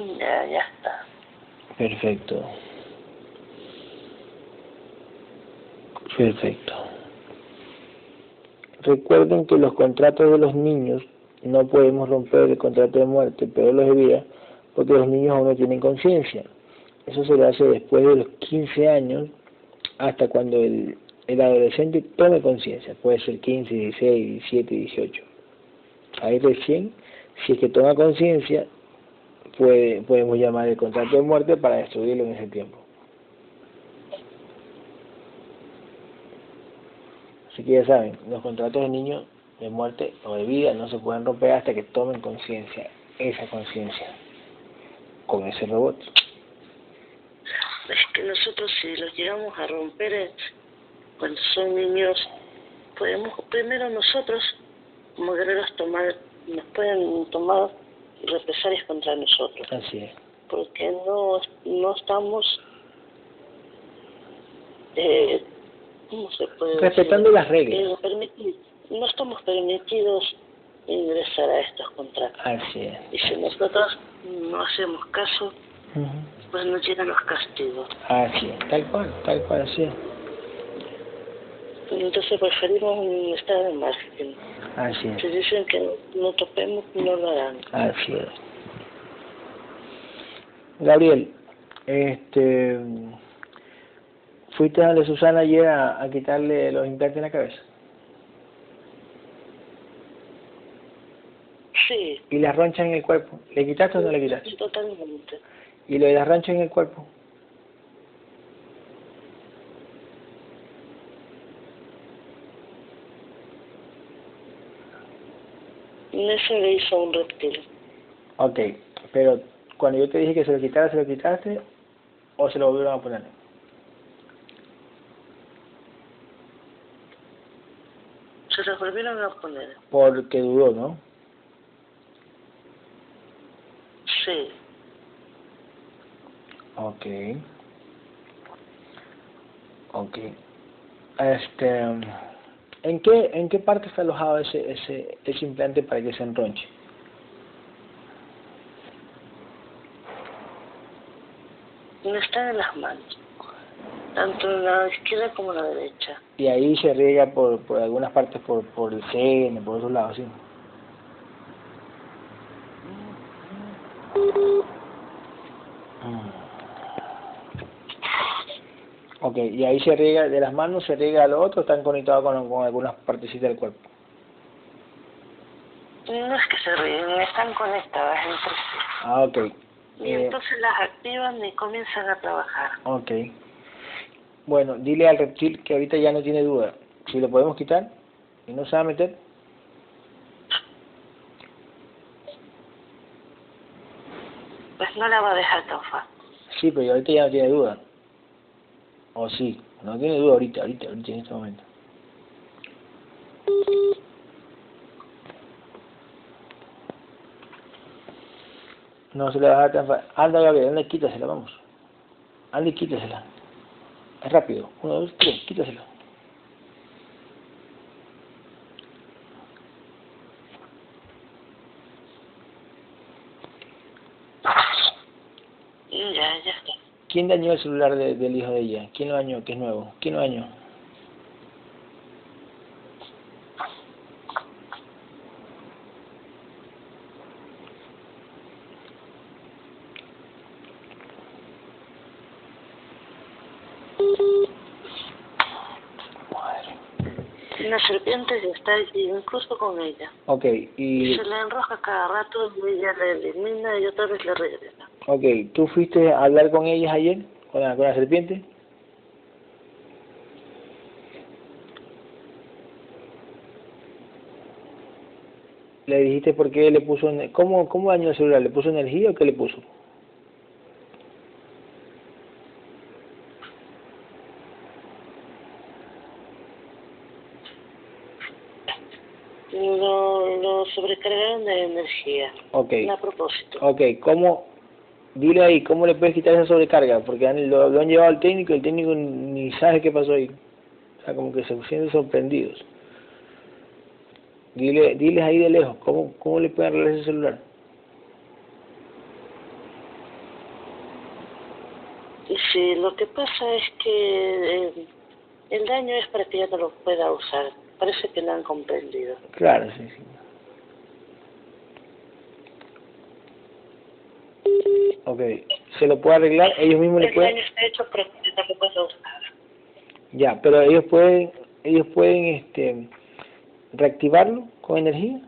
Ya, está. Perfecto. Perfecto. Recuerden que los contratos de los niños no podemos romper el contrato de muerte, pero los de vida, porque los niños aún no tienen conciencia. Eso se lo hace después de los 15 años hasta cuando el, el adolescente tome conciencia. Puede ser 15, 16, 17, 18. Ahí recién, si es que toma conciencia, puede, podemos llamar el contrato de muerte para destruirlo en ese tiempo. Así que ya saben, los contratos de niños de muerte o de vida no se pueden romper hasta que tomen conciencia, esa conciencia, con ese robot. Es que nosotros si los llegamos a romper eh, cuando son niños, podemos primero nosotros como guerreros tomar, nos pueden tomar represalias contra nosotros, Así es. porque no, no estamos, eh, ¿cómo se puede decir? Respetando las reglas. Eh, no estamos permitidos ingresar a estos contratos. Así es. Y si nosotros no hacemos caso, Ujú. pues nos llegan los castigos. Así es, tal cual, tal cual, así es. Entonces preferimos estar al margen. Así Si es, dicen que no, no topemos, no lo harán. así es. Gabriel, este, ¿fuiste a donde Susana ayer a, a quitarle los implantes en la cabeza? Sí, ¿Y las ronchas en el cuerpo? ¿Le quitaste o no le quitaste? totalmente. ¿Y lo de las ronchas en el cuerpo? Eso le hizo un reptil. Ok, pero cuando yo te dije que se lo quitara, ¿se lo quitaste o se lo volvieron a poner? Se los volvieron a poner. Porque dudó, ¿no? Sí. Ok. Ok. Este, ¿en qué, en qué parte está alojado ese, ese, ese implante para que se enronche? No están en las manos. Tanto en la izquierda como en la derecha. Y ahí se riega por, por algunas partes por, por el seno, por otros lados, ¿sí? Mm. Ok, y ahí se riega, de las manos se riega al otro, están conectados con, con algunas partecitas del cuerpo. No es que se ríen, están conectadas entre sí. Ah, ok. Y Eh, entonces las activan y comienzan a trabajar. Ok. Bueno, dile al reptil que ahorita ya no tiene duda. Si lo podemos quitar y no se va a meter, Pues no la va a dejar tan fácil. sí, pero ahorita ya no tiene duda. O sí, no tiene duda ahorita, ahorita, ahorita en este momento. No se le va a tan fácil. Anda, Gabriel, anda, quítasela, vamos. Anda y quítasela. Es rápido. Uno, dos, tres, quítasela. ¿Quién dañó el celular de, del hijo de ella? ¿Quién lo dañó? Que es nuevo. ¿Quién lo dañó? Las serpientes está incluso con ella. Ok, y... se la enroja cada rato y ella la elimina y otra vez la regresa. Ok, ¿tú fuiste a hablar con ellas ayer? ¿Con la, con la serpiente? ¿Le dijiste por qué le puso... ¿Cómo, cómo dañó el celular? ¿Le puso energía o qué le puso? Lo, lo sobrecargaron de energía. Ok. A propósito. Ok, ¿cómo? Dile ahí, ¿cómo le puedes quitar esa sobrecarga? Porque han- lo, lo han llevado al técnico y el técnico ni sabe qué pasó ahí. O sea, como que se sienten sorprendidos. Dile, diles ahí de lejos, ¿cómo, cómo le pueden arreglar ese celular? Sí, lo que pasa es que eh, el daño es para que ya no lo pueda usar. Parece que lo han comprendido. Claro, sí, sí. Ok, ¿se lo puede arreglar? Ellos mismos le pueden... está hecho usar. Ya, pero ellos pueden, ellos pueden, este, reactivarlo con energía.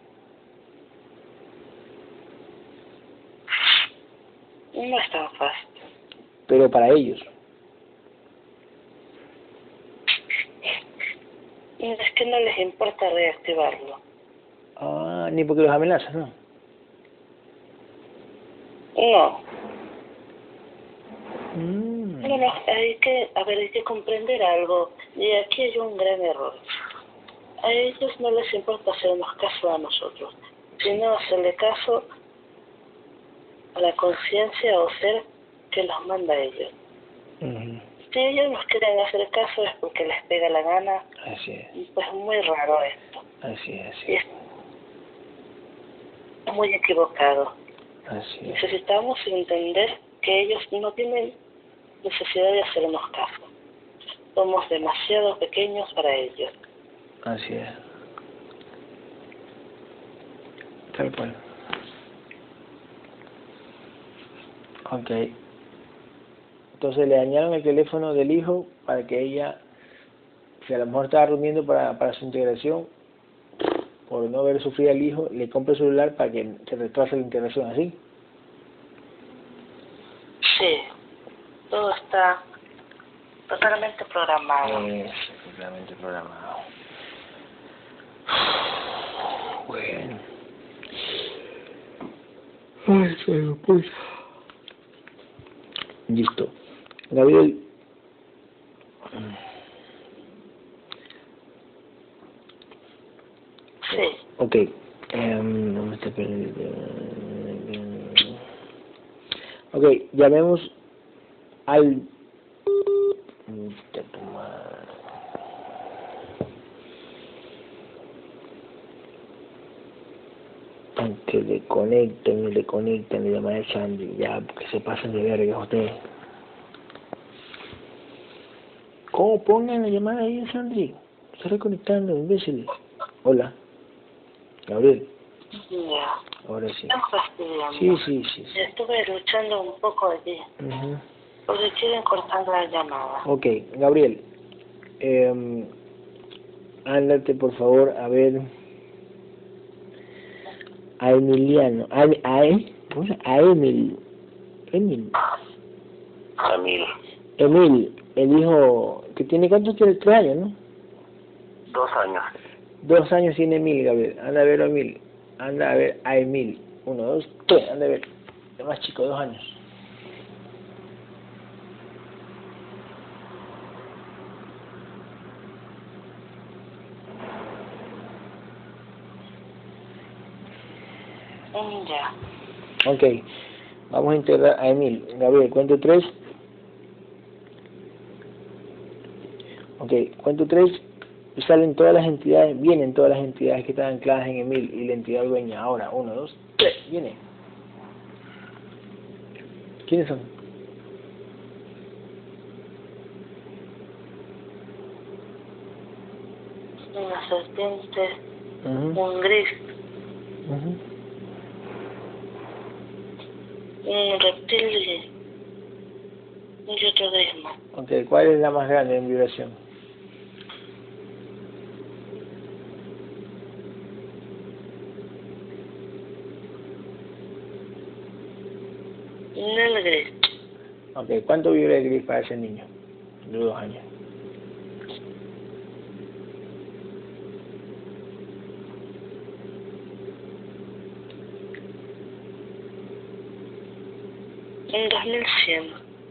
No es tan fácil. Pero para ellos. Es que no les importa reactivarlo. Ah, ni porque los amenazan, ¿no? No, Mm. no, no, hay que, a ver, hay que comprender algo. Y aquí hay un gran error. A ellos no les importa hacernos caso a nosotros, sino hacerle caso a la conciencia o ser que los manda a ellos. Si ellos nos quieren hacer caso es porque les pega la gana, Así es, y pues muy raro esto. así es, Y es muy equivocado. Así. Necesitamos entender que ellos no tienen necesidad de hacernos caso. Somos demasiado pequeños para ellos. Así es. Tal cual. Ok. Entonces le dañaron el teléfono del hijo para que ella, si a lo mejor estaba durmiendo para, para su integración, por no ver sufrir al hijo, le compre el celular para que se retrase la integración así. Sí, todo está totalmente programado. Es completamente programado. <sighs> Bueno. Ay, pero pues. Listo. Gabriel. Sí, Ok. em, no me está perdiendo. Ok, llamemos al. Puta tu madre. Que le conecten y le conecten la llamada de Sandy, ya, que se pasen de verga ustedes. ¿Cómo pongan la llamada ahí Sandy? Está reconectando, imbéciles. Hola. Gabriel, ya. ahora sí. Fastidiando. Sí, sí, sí. sí. Estuve luchando un poco allí, Ujú. porque quieren cortar la llamada. Ok, Gabriel, eh, ándate por favor a ver a Emiliano, a, a, E- ¿cómo se llama? a Emil, Emil, Camil, Emil, el hijo que tiene cuántos tiene tres años, ¿no? dos años. Dos años tiene Emil, Gabriel, anda a ver a Emil, anda a ver a Emil, uno, dos, tres, anda a ver, el más chico, dos años. Ya. Ok, vamos a integrar a Emil. Gabriel, cuento tres. Ok, cuento tres. Y Salen todas las entidades, vienen todas las entidades que están ancladas en Emil y la entidad dueña. Ahora, uno, dos, tres, viene. ¿Quiénes son? Una serpiente, un gris, ujú. un reptil y otro décimo. Ok, ¿cuál es la más grande en vibración? Nel gris. Ok, ¿cuánto vibra el gris para ese niño de dos años? Un 2100.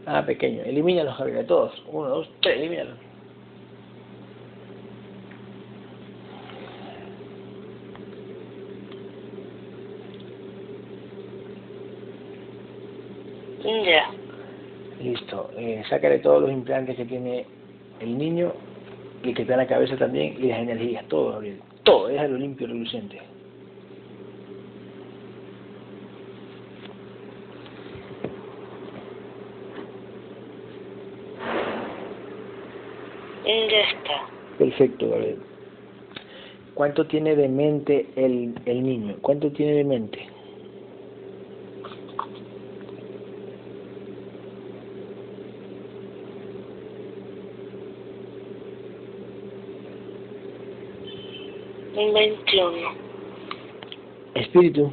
Ah, pequeño. Elimínalos, Javier, todos. Uno, dos, tres, elimínalos. Ya. Listo. Eh, sácale todos los implantes que tiene el niño y que está en la cabeza también y las energías, todo, Gabriel. Todo, déjalo limpio, reluciente. Ya está. Perfecto, Gabriel. ¿Cuánto tiene de mente el, el niño? ¿Cuánto tiene de mente? 21. Espíritu.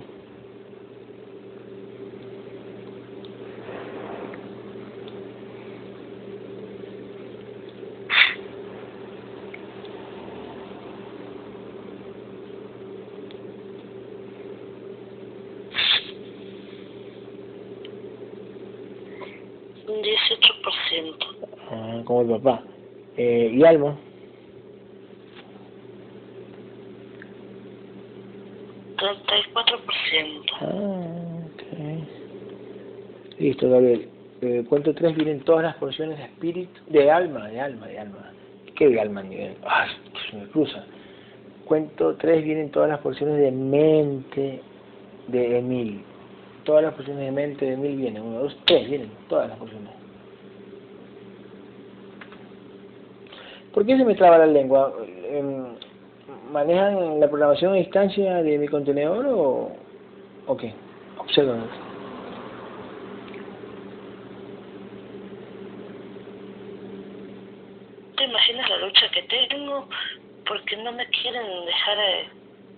Un 18%. Ah, como el papá. Eh, ¿Y alma? Treinta y cuatro por ciento. Ah, ok. Gabriel. Eh, cuento tres vienen todas las porciones de espíritu, de alma, de alma, de alma. ¿Qué de alma nivel? Ah, se me cruza. Cuento tres vienen todas las porciones de mente de Emil. Todas las porciones de mente de Emil vienen. Uno, dos, tres vienen. Todas las porciones. ¿Por qué se me traba la lengua? Em, ¿Manejan la programación a distancia de mi contenedor o, o qué? Observan. ¿Te imaginas la lucha que tengo? Porque no me quieren dejar eh,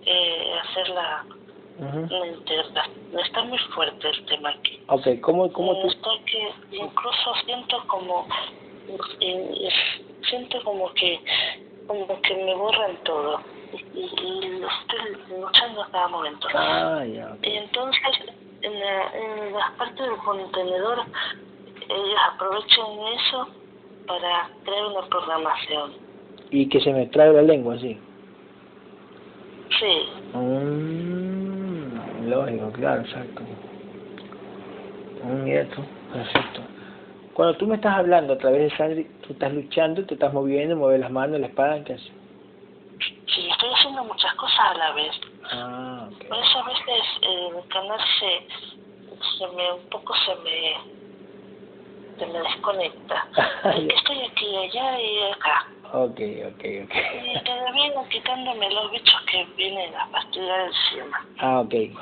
eh, hacer la, la integración. Está muy fuerte el tema aquí. Ok, ¿cómo, cómo tú? Estoy que incluso siento como eh, siento como que como que me borran todo y, y, lo estoy luchando a cada momento Ah, ya. y entonces en, la, en las partes del contenedor ellos aprovechan eso para crear una programación Y que se me trae la lengua, sí. sí Mm, lógico, claro, exacto. Mm, Mira tú, perfecto. Cuando tú me estás hablando a través de Sandri, tú estás luchando, te estás moviendo, mueves las manos, la espada, ¿qué haces? sí estoy haciendo muchas cosas a la vez Ah. Por eso a veces eh, el canal se, se me, un poco se me, se me desconecta. <laughs> Es que estoy aquí, allá y acá. Ok, ok, ok. Y todavía no quitándome los bichos que vienen a fastidiar encima. Ah, ok. Eh,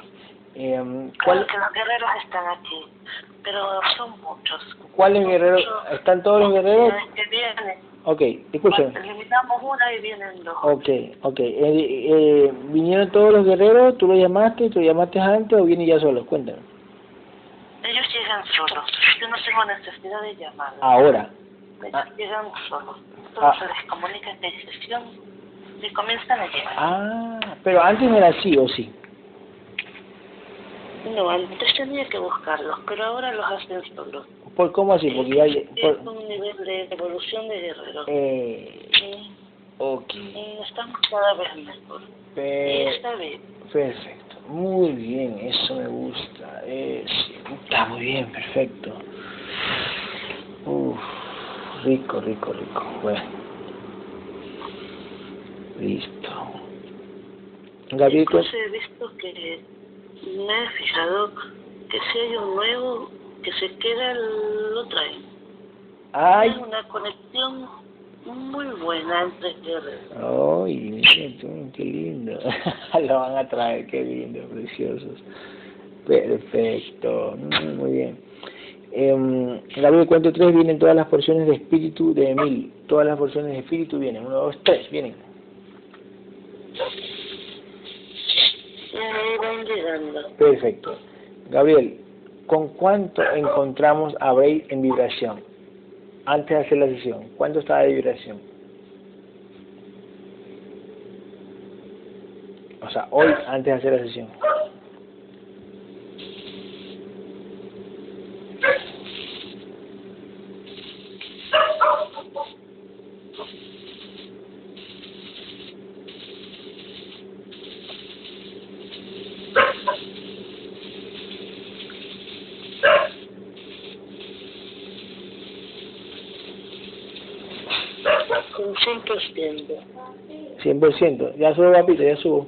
Claro ¿cuál, que los guerreros están aquí, pero son muchos. ¿Cuáles guerreros? ¿Están todos los guerreros? Los que vienen. Ok, escúchame. Eliminamos una y vienen dos. Ok, ok. Eh, eh, ¿Vinieron todos los guerreros? ¿Tú los llamaste? ¿Tú llamaste antes o vienen ya solos? Cuéntame. Ellos llegan solos. Yo no tengo necesidad de llamarlos. Ahora. Ah. llegan solos. Todos Ah. se les comunica que hay sesión y comienzan a llegar. Ah, pero antes no era así, ¿o sí? No, antes tenía que buscarlos, pero ahora los hacen solos. ¿Por cómo así? Porque ya... es por- un nivel de evolución de guerrero. eh, Y, ok. y estamos cada vez mejor. Y Pe- está bien. perfecto. Muy bien, eso me gusta. Es, está muy bien, perfecto. Uf, rico, rico, rico. Bueno. Listo. Gabriel, Incluso he visto que me he fijado que si hay un nuevo que se queda, lo traen. ay, Hay una conexión muy buena entre guerreros. ay, qué lindo. <laughs> Lo van a traer, qué lindo, preciosos. Perfecto, muy bien. Eh, Gabriel, cuento tres vienen todas las porciones de espíritu de Emil. Todas las porciones de espíritu vienen. Uno, dos, tres, vienen. Perfecto. Gabriel, ¿con cuánto encontramos a Braid en vibración? Antes de hacer la sesión, ¿cuánto estaba de vibración? O sea, hoy antes de hacer la sesión. 100%. 100%. Ya subo, papito, ya subo.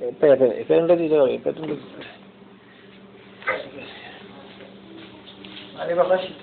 Espera, espera, espera un ratito, espera un ratito. Vale, papacito.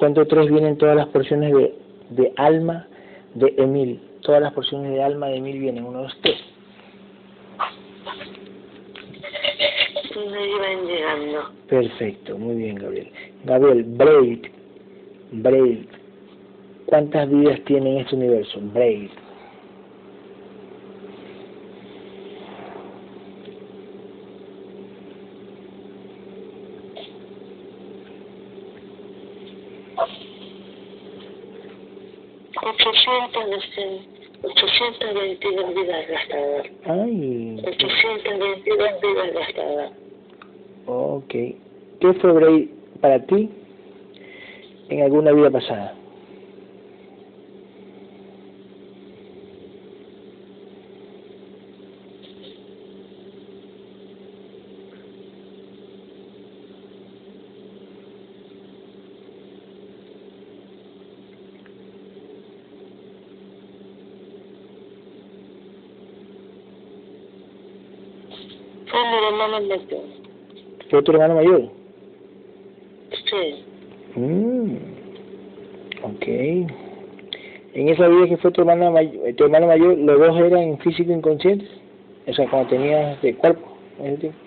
¿Cuánto, cuánto tres vienen todas las porciones de, de alma de Emil? Todas las porciones de alma de Emil vienen, uno, dos, tres. Van llegando. Perfecto, muy bien, Gabriel. Gabriel, Braid, Braid, ¿cuántas vidas tiene en este universo? Braid. Ochocientos 822 vidas gastadas. Ay, 822 vidas gastadas. ok. ¿Qué fue Braid para ti en alguna vida pasada? Fue ¿Fue tu hermano mayor? Sí. Mm, ok. En esa vida que fue tu hermano, mayor, tu hermano mayor, los dos eran físico inconscientes. O sea, cuando tenías de cuerpo. en ese tiempo.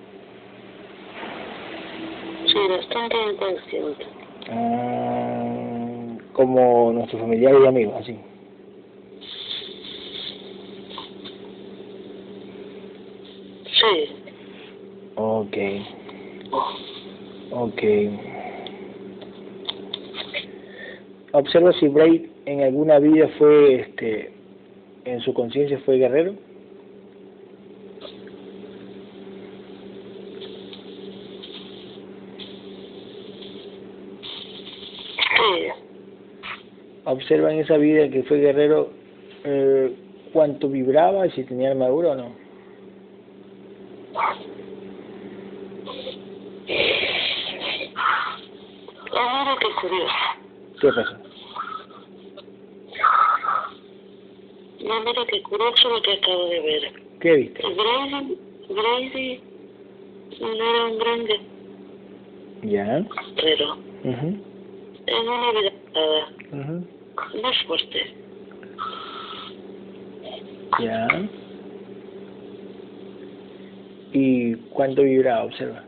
Sí, bastante inconsciente. Ah, como nuestros familiares y amigos, así. Sí. Ok. Ok. Observa si Braid en alguna vida fue, este, en su conciencia fue guerrero. Observa en esa vida que fue guerrero eh, cuánto vibraba, si tenía armadura o no. Mira qué curioso. ¿Qué pasó? No, mira qué curioso lo que acabo de ver. ¿Qué viste? Brady, Brady no era un grande, Ya. pero mhm en una vida pasada, mhm más fuerte. Ya. ¿Y cuánto vibraba? Observa.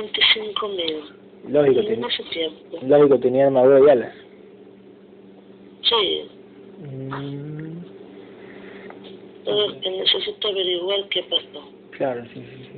Veinticinco mil. Lógico, En tenía, ese tiempo. lógico, tenía armadura y alas. Sí. Mm. Que necesito averiguar qué pasó. Claro, sí, sí,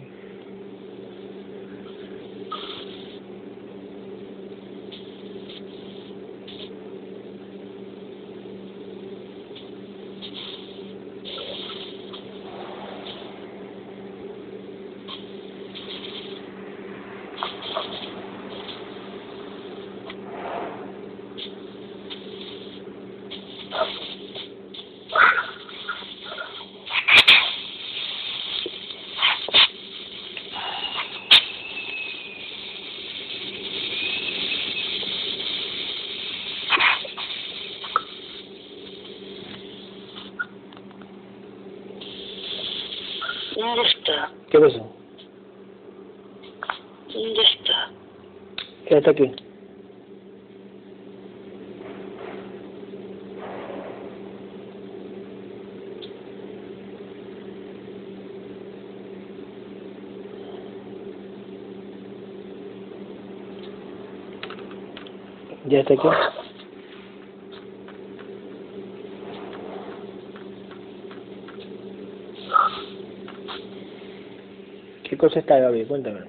¿Qué cosa está, Gaby? Cuéntame.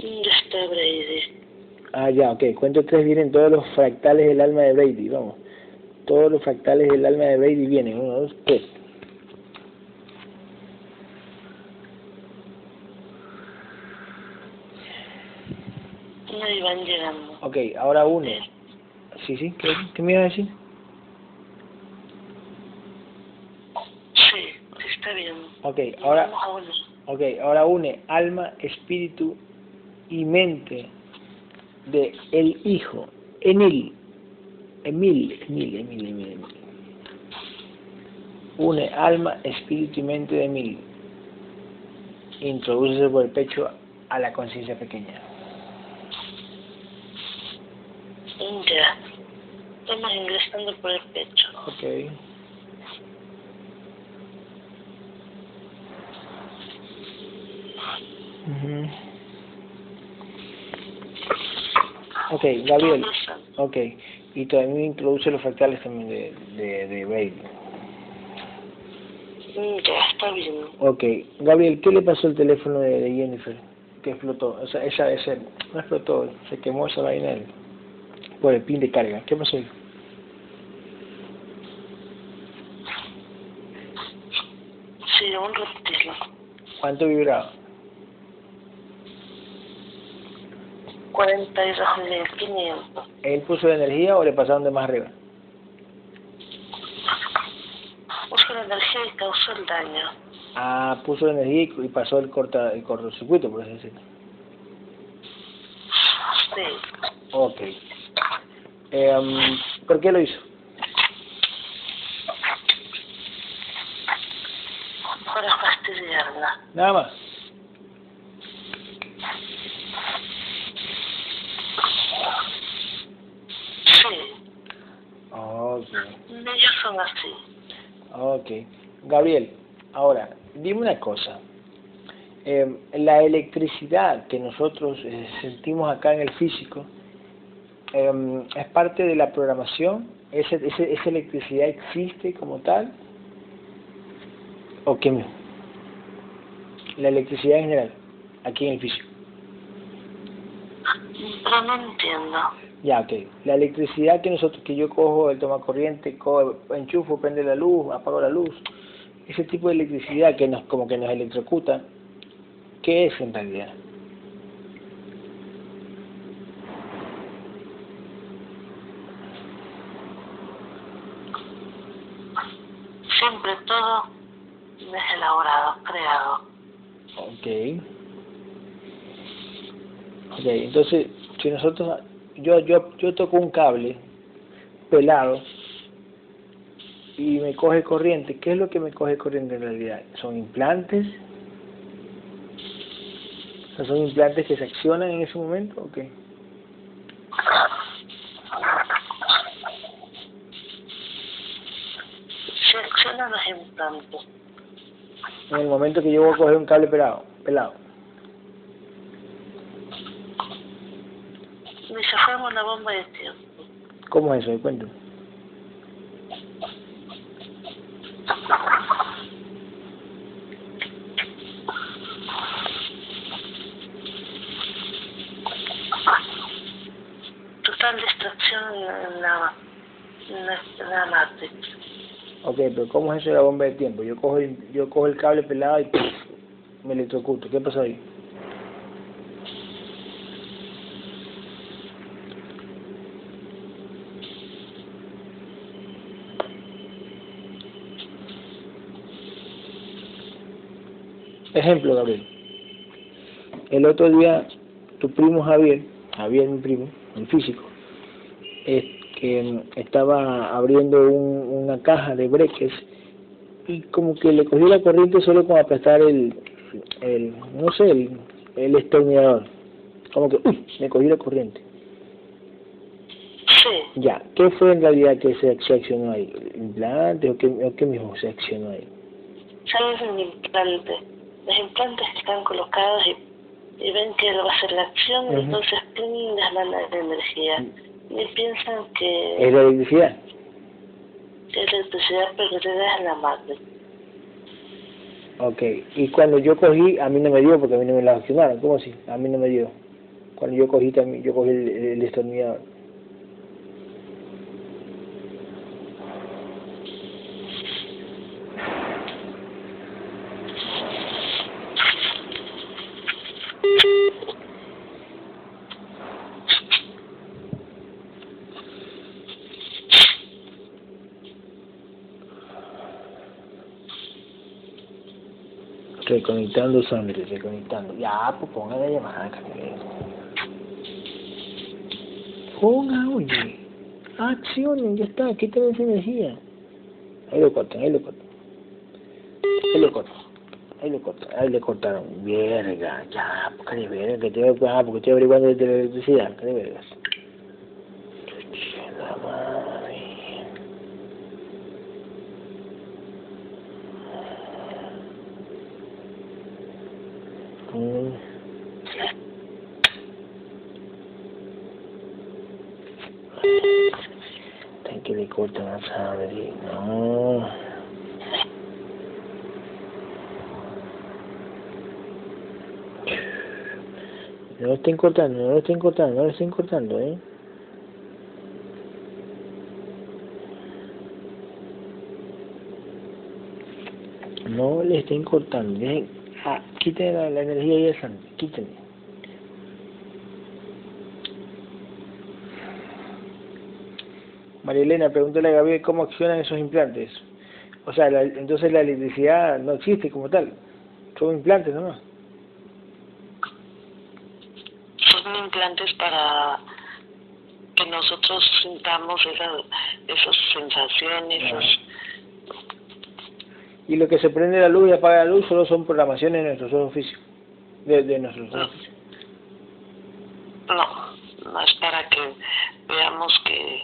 ¿Dónde está Brady? Ah, ya, ok. Cuento tres vienen todos los fractales del alma de Brady, vamos. Todos los fractales del alma de Brady vienen. Uno, dos, tres. No iban llegando. Ok, ahora une. Sí, sí, ¿qué, qué me iba a decir? Sí, está bien. Ok, ahora, uno. ok, ahora une alma, espíritu y mente de el Hijo, Emil, Emil, Emil, Emil, Emil, Emil. Une alma, espíritu y mente de Emil. Introduce por el pecho a la conciencia pequeña. Ya. Estamos ingresando por el pecho. Ok. Gabriel. Ok. Y también introduce los fractales también de, de, de Brady. Mm, Ya, está bien. Ok. Gabriel, ¿qué le pasó al teléfono de, de Jennifer? Que explotó. O sea, esa, ese, no explotó, se quemó esa vaina por el pin de carga. ¿Qué pasó ahí? Un repetirlo. ¿Cuánto vibraba? 42.500. ¿Él puso energía o le pasaron de más arriba? Puso la energía y causó el daño. Ah, puso energía y y pasó el, corta, el cortocircuito, por así decirlo. Sí. Ok. Em, ¿Por qué lo hizo? Nada más. Sí. Ok. Ellos son así. Ok. Gabriel, ahora, dime una cosa. Em, la electricidad que nosotros eh, sentimos acá en el físico em, es parte de la programación. ¿Ese, ese, ¿Esa electricidad existe como tal? ¿O qué? La electricidad en general, aquí en el físico. Pero no entiendo. Ya, ok. La electricidad que nosotros, que yo cojo el toma corriente, cojo, enchufo, prende la luz, apago la luz, ese tipo de electricidad que nos, como que nos electrocuta, ¿qué es en realidad? Siempre todo es elaborado, creado. Ok. Ok, entonces, si nosotros, yo, yo, yo toco un cable pelado y me coge corriente, ¿qué es lo que me coge corriente en realidad? ¿Son implantes? ¿Son implantes que se accionan en ese momento o qué? Se accionan los implantes. En el momento que yo voy a coger un cable pelado, pelado. Desafamos la bomba de tiempo. ¿Cómo es eso? Cuéntame. Total distracción en la, en la, en la. Ok, pero ¿cómo es eso de la bomba de tiempo? Yo cojo yo cojo el cable pelado y me electrocuto. ¿Qué pasó ahí? Ejemplo, Gabriel. El otro día, tu primo Javier, Javier mi primo, el físico, es que estaba abriendo un, una caja de breques y como que le cogió la corriente solo con aplastar el, el no sé, el, el exterminador. Como que, uy, me cogió la corriente. Sí, Ya, ¿qué fue en realidad que se, se accionó ahí? ¿El implante o qué, o qué mismo se accionó ahí? ¿sabes un implante? Los implantes que están colocados y, y ven que va a ser la acción, Ujú. entonces ¡pum! les la energía. Y piensan que ¿Es la electricidad? es electricidad, pero te da la Matrix. Ok, y cuando yo cogí, a mí no me dio porque a mí no me la accionaron. ¿Cómo así? A mí no me dio. Cuando yo cogí también, yo cogí el, el destornillador. Reconectando reconectando. Ya, pues ponga la llamada, Camilo. Ponga, oye. Accionen, ya está, quítale esa energía. Ahí lo cortan, ahí lo cortan. Ahí lo cortan. Ahí lo cortan, ahí le cortaron. Verga, ya, porque de verga, que te ah, porque estoy averiguando de la electricidad, que de vergas. Chucha, la madre. Mm. Ten que cortan la sangre. No. No lo estén cortando, no lo estén cortando, no lo estén cortando, ¿eh? No le estén cortando, dejen, ah, quiten la, la energía y el sangre, quítenle. María Elena, pregúntale a Gabriel cómo accionan esos implantes. O sea, la- entonces la electricidad no existe como tal, son implantes nomás. Son implantes para que nosotros sintamos esa, esas sensaciones, Y lo que se prende la luz y apaga la luz solo son programaciones de nuestros ojos físicos. De, de nuestros ojos físicos. no, no es para que veamos que,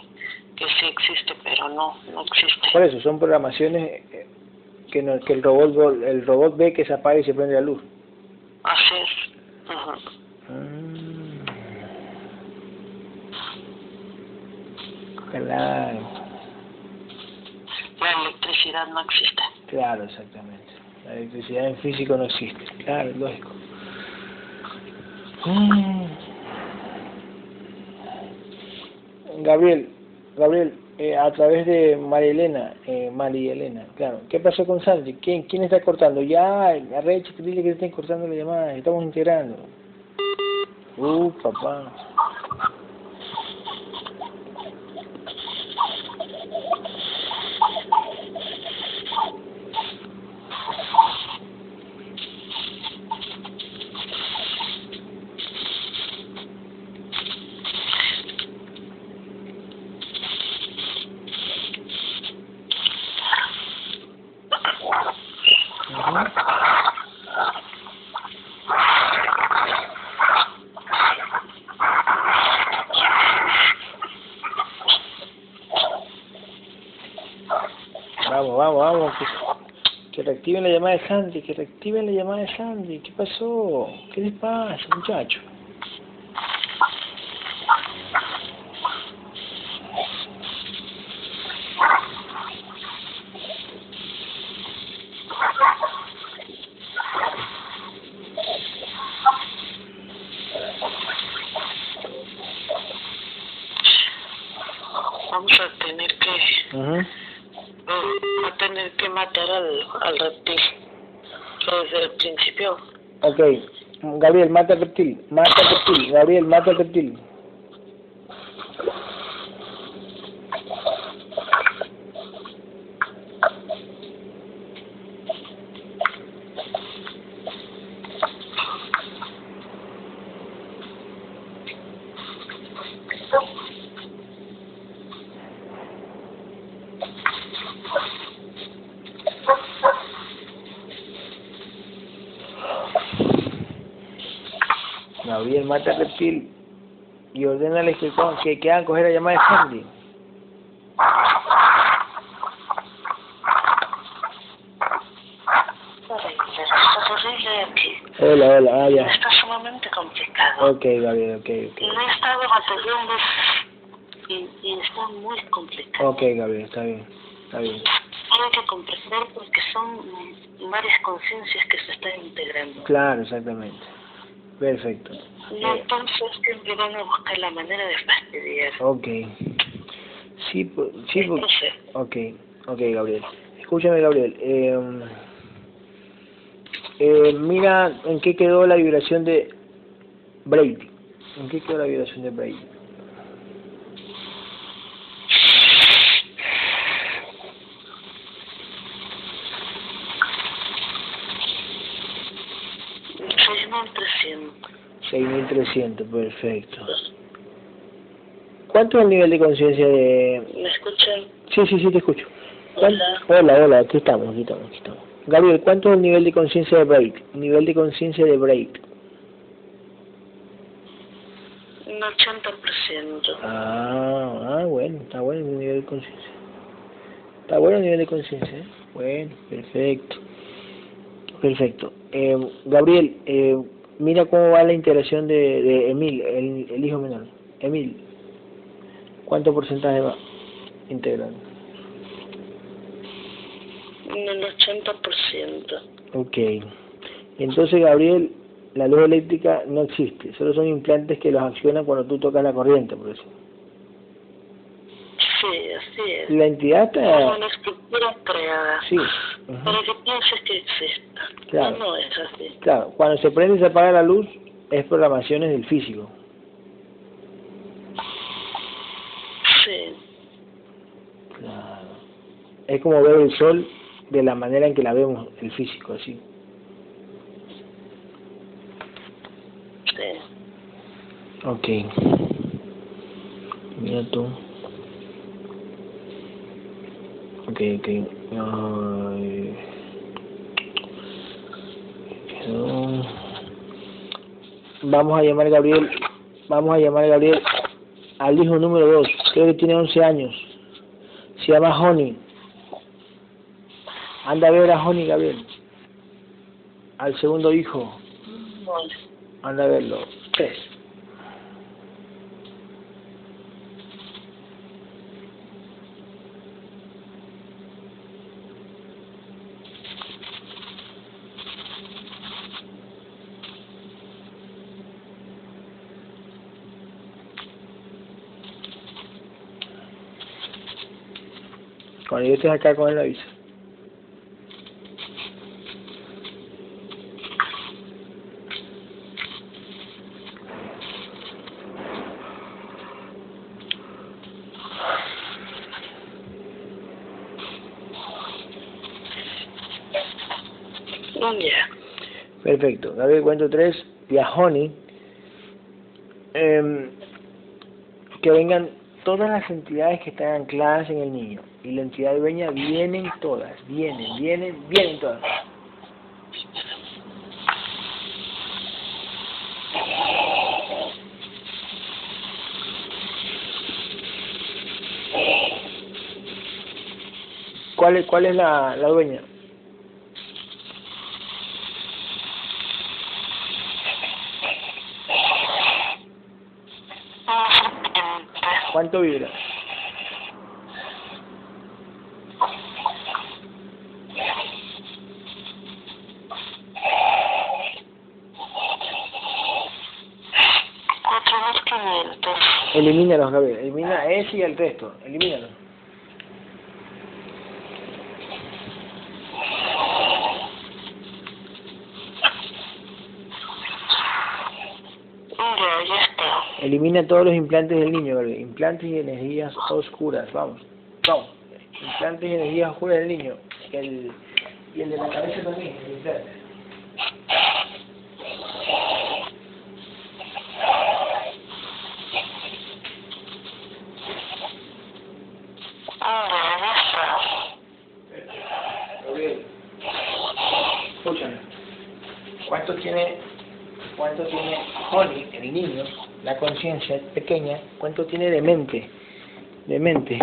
que sí existe, pero no, no existe. Por eso, son programaciones que, no- que el robot el robot ve que se apaga y se prende la luz. Así es. Mm. Claro, La electricidad no existe. claro, exactamente. La electricidad en físico no existe. Claro, lógico. Mm. Gabriel, Gabriel, eh, a través de María Elena, eh, María Elena, claro. ¿Qué pasó con Sandy? ¿Quién, ¿Quién está cortando? Ya, arrecho, dile que estén cortando la llamada, estamos integrando. Uh, papá. Vamos, vamos, vamos. Que, que reactiven la llamada de Sandy, que reactiven la llamada de Sandy. ¿Qué pasó? ¿Qué les pasa, muchacho? Gabriel, mata al reptil. Mata al reptil. Gabriel, mata al reptil. Mata al reptil. Y ordénales que, que, que hagan coger la llamada de Sandy. Está horrible aquí. Hola, hola, ah, ya. Está sumamente complicado. Ok, Gabriel, ok, ok. No he estado batallando y, y está muy complicado. Ok, Gabriel, está bien. Está bien. Hay que comprender porque son varias conciencias que se están integrando. Claro, exactamente. Perfecto. Eh, entonces siempre van a buscar la manera de fastidiar. ok. Sí, po- sí, po- ok, ok, Gabriel. Escúchame, Gabriel. Eh, eh, mira en qué quedó la vibración de Brady. ¿En qué quedó la vibración de Brady? seis mil trescientos. 6300, perfecto. ¿Cuánto es el nivel de conciencia de...? ¿Me escuchan? Sí, sí, sí, te escucho. ¿Cuán- Hola. Hola, hola, aquí estamos, aquí estamos, aquí estamos. Gabriel, ¿cuánto es el nivel de conciencia de Braid? Nivel de conciencia de Braid. Un 80%. Ah, ah, bueno, está bueno el nivel de conciencia. Está bueno el nivel de conciencia, ¿eh? Bueno, perfecto. Perfecto. Eh, Gabriel, eh, mira cómo va la integración de, de Emil, el, el hijo menor. Emil, ¿cuánto porcentaje va integrando? Un 80%. Ok. Entonces, Gabriel, la luz eléctrica no existe. Solo son implantes que los accionan cuando tú tocas la corriente, por eso. Sí, así es. La entidad está... una estructura creada. Sí. Para que pienses que exista. Claro. No, no es así. Claro, cuando se prende y se apaga la luz, es programaciones del físico. Sí. Claro. Es como ver el sol de la manera en que la vemos el físico, así. Sí. Ok. Mira tú. Ok, ok. Ay. Quedó. Vamos a llamar a Gabriel. Vamos a llamar a Gabriel al hijo número 2. Creo que tiene 11 años. Se llama Honey. Anda a ver a Honey, Gabriel. Al segundo hijo. Anda a verlo. Tres. Acá con él, avisa. Ya. Perfecto. Gabriel, cuento tres. Viajoni. Em, que vengan todas las entidades que están ancladas en el niño. Y la entidad dueña vienen todas. Vienen, vienen, vienen todas. ¿Cuál es, cuál es la, la dueña? ¿Cuánto vibra? Cuatro mil quinientos. El Elimínalos, Gabriel. Elimina ese y el resto. Elimínalos. Ya, ya está. Elimina todos los implantes del niño, Gabriel. Implantes y energías oscuras. Vamos. Vamos. Implantes y energías oscuras del niño. El, y el de la cabeza también, el implante. Ya, ya está. Gabriel, escúchame. ¿Cuánto tiene, cuánto tiene Holly, el niño, la conciencia pequeña, cuánto tiene de mente? De mente.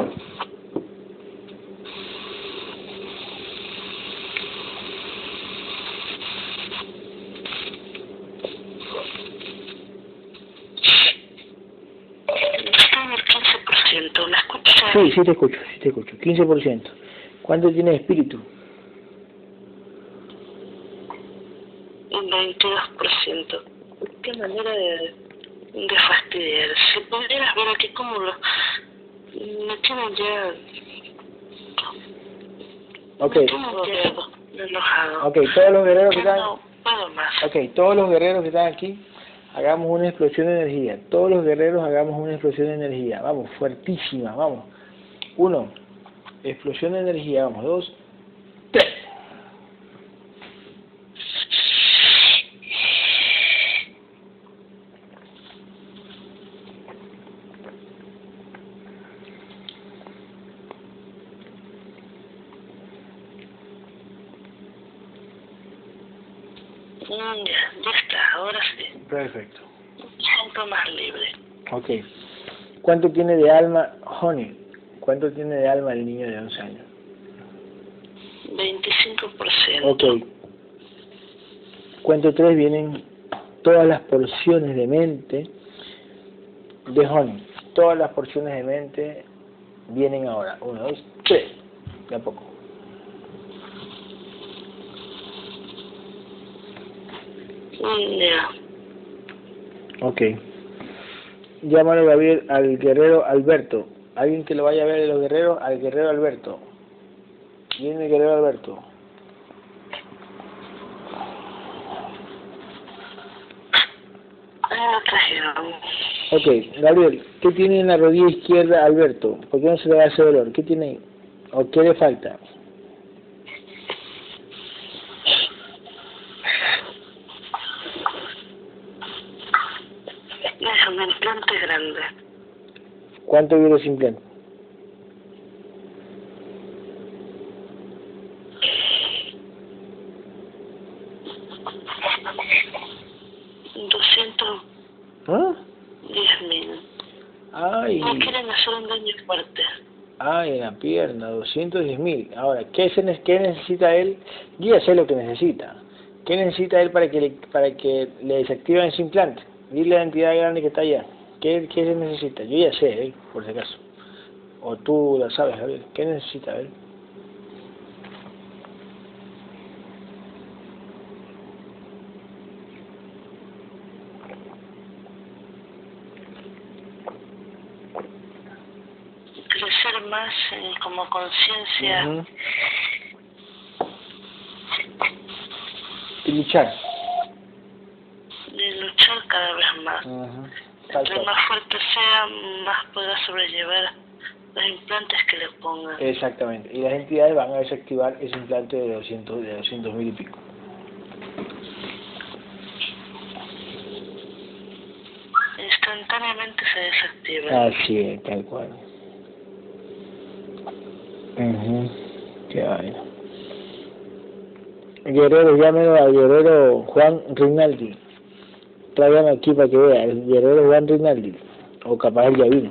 Está en el 15%. ¿Me escuchas? Sí, sí te escucho, sí te escucho. 15%. ¿Cuánto tiene espíritu? Un 22%. Qué manera de, de fastidiar. Si pudieras ver aquí cómo lo... Me tienen ya... Ok, Me tienen ya enojado. ok, todos los guerreros que están... no puedo más. Ok, todos los guerreros que están aquí, hagamos una explosión de energía. Todos los guerreros hagamos una explosión de energía. Vamos, fuertísima, vamos. Uno, explosión de energía, vamos. Dos, tres. Mm, ya, ya está. Ahora sí. Perfecto. Me siento más libre. Ok. ¿Cuánto tiene de alma Honey? ¿Cuánto tiene de alma el niño de 11 años? 25%. Ok. Cuento tres vienen todas las porciones de mente de Honey. Todas las porciones de mente vienen ahora. Uno, dos, tres. De a poco. Ya. Ok. Llámalo Gabriel al guerrero Alberto. Alguien que lo vaya a ver de los guerreros, al guerrero Alberto. Viene el guerrero Alberto. Trajeron. Ok, Gabriel, ¿qué tiene en la rodilla izquierda Alberto? ¿Por qué no se le da ese dolor? ¿Qué tiene ahí? ¿O qué le falta? Grande. ¿Cuánto vive ese implante? Doscientos ¿Ah? diez mil. Ay, No quieren hacer un daño fuerte. ay, en la pierna, 210 mil. Ahora, ¿qué, se, ¿qué necesita él? Yo ya sé lo que necesita. ¿Qué necesita él para que le, para que le desactiven ese implante? Dile a la entidad grande que está allá. ¿Qué, qué se necesita? Yo ya sé, ¿eh? por si acaso. O tú lo sabes, Gabriel. ¿Qué necesita él? Crecer más eh, como conciencia. Ujú. Y luchar. de luchar cada vez más. Tal Entre más fuerte sea, más podrá sobrellevar los implantes que le pongan. Exactamente. Y las entidades van a desactivar ese implante de 200 de 200 mil y pico. Instantáneamente se desactiva. Así es, tal cual. Ujú. Qué vaina. Guerrero, llámelo al guerrero Juan Rinaldi. Tráigame aquí para que vea, el guerrero Juan Rinaldi. O capaz él ya vino.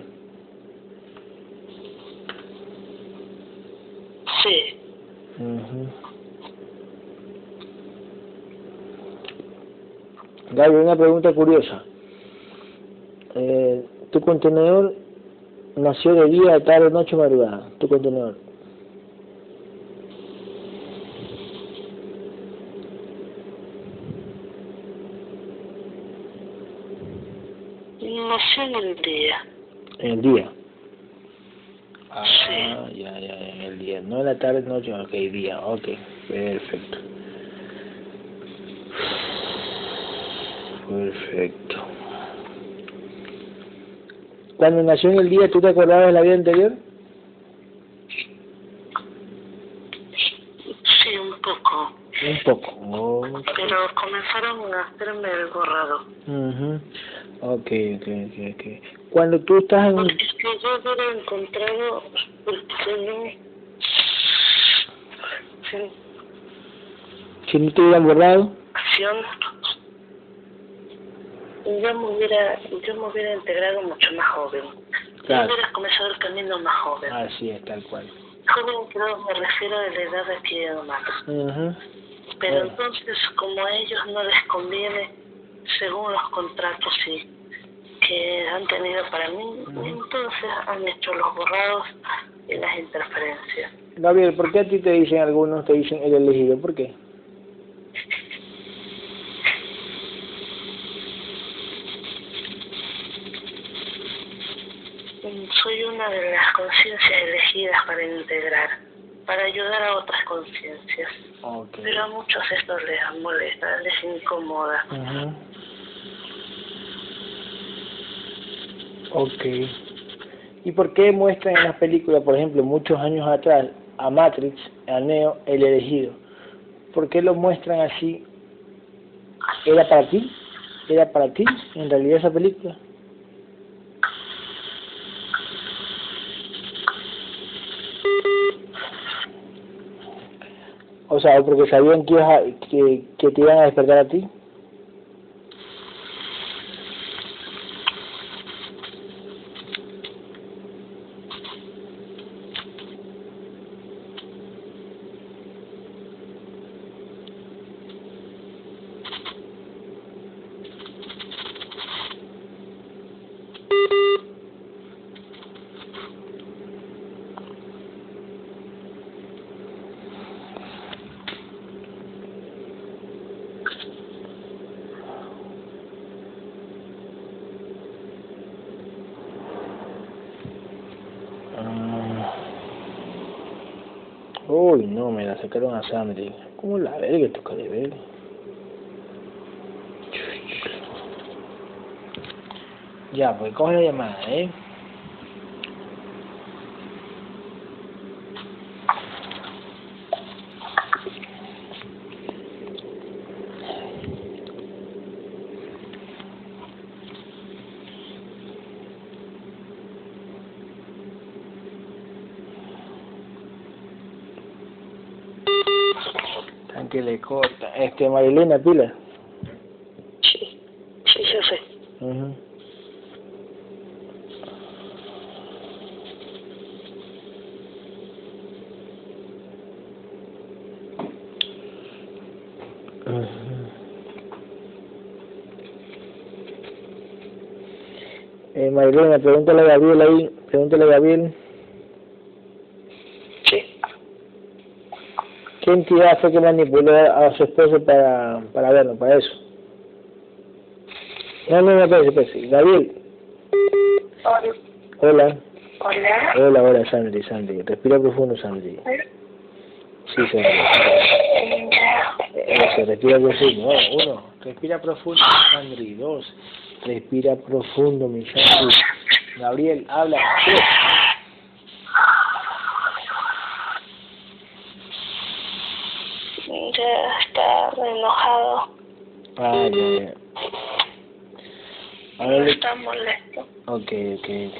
Sí. Ujú. Gaby, una pregunta curiosa. Eh, ¿Tu contenedor nació de día, tarde, noche, madrugada? ¿Tu contenedor? Nació en el día. En el día. Ah, ya, ya, en el día. No en la tarde, noche, ok, día, ok, perfecto. Perfecto. Cuando nació en el día, ¿tú te acordabas de la vida anterior? Sí, un poco. Un poco. Pero comenzaron a hacerme el borrado. mhm okay, okay, ok, ok, Cuando tú estás en... Porque es que yo hubiera encontrado, porque no... Sí. Si no te hubieran borrado. Acción. Yo me hubiera, yo me hubiera integrado mucho más joven. Claro. Yo hubiera comenzado el camino más joven. Así es, tal cual. Joven, creo, me refiero a la edad de aquí de uh Pero entonces, como a ellos no les conviene según los contratos sí, que han tenido para mí, entonces han hecho los borrados y las interferencias. Gabriel, ¿por qué a ti te dicen algunos, te dicen el elegido? ¿Por qué? Soy una de las conciencias elegidas para integrar, para ayudar a otras conciencias. Pero a muchos esto les molesta, les incomoda. Ok. ¿Y por qué muestran en las películas, por ejemplo, muchos años atrás, a Matrix, a Neo, el elegido? ¿Por qué lo muestran así? ¿Era para ti? ¿Era para ti, en realidad, esa película? O sea, porque sabían que, que, te iban a despertar a ti. Uy, no, me la Sandy. ¿Cómo la verga toca de ver? Ya, pues coge la llamada, ¿eh? Que le corta. Este, Marilena, pila. Sí, sí, yo sé. Uh Eh, Marilena, pregúntale a Gabriel ahí, pregúntale a Gabriel. ¿Qué entidad fue que manipuló a su esposo para, para verlo, para eso? No, no, no, espérate, espérate. Gabriel. Hola. Hola. Hola. Hola, hola, Sandy, Sandy. Respira profundo, Sandy. Sí, Sandy. Eso, respira profundo. uno. Respira profundo, Sandy. Dos. Respira profundo, mi Sandy. Gabriel, habla. Tres. está enojado. Ah, ya, ya. Está molesto. Ok, ok.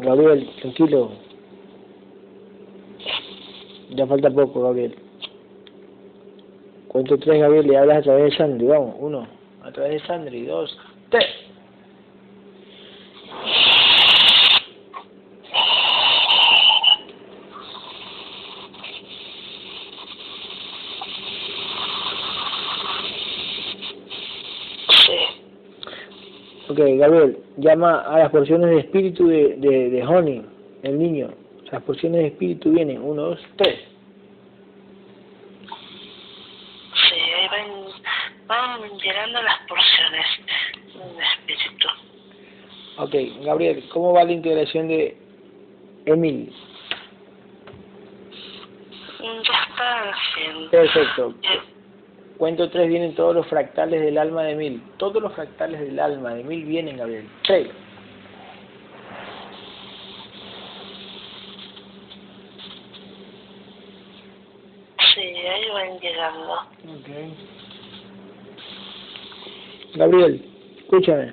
Gabriel, tranquilo. Ya falta poco, Gabriel. Cuento tres, Gabriel, y hablas a través de Sandri. Vamos, uno. A través de Sandri. Dos, tres. Ok, Gabriel, llama a las porciones de espíritu de, de, de Honey, el niño. Las porciones de espíritu vienen. Uno, dos, tres. Sí, ahí van, van llenando las porciones de espíritu. Ok, Gabriel, ¿cómo va la integración de Emil? Ya está haciendo. Perfecto. Eh, Cuento tres vienen todos los fractales del alma de Emil. Todos los fractales del alma de Emil vienen, Gabriel. Tres. Sí, ahí van llegando. Ok. Gabriel, escúchame.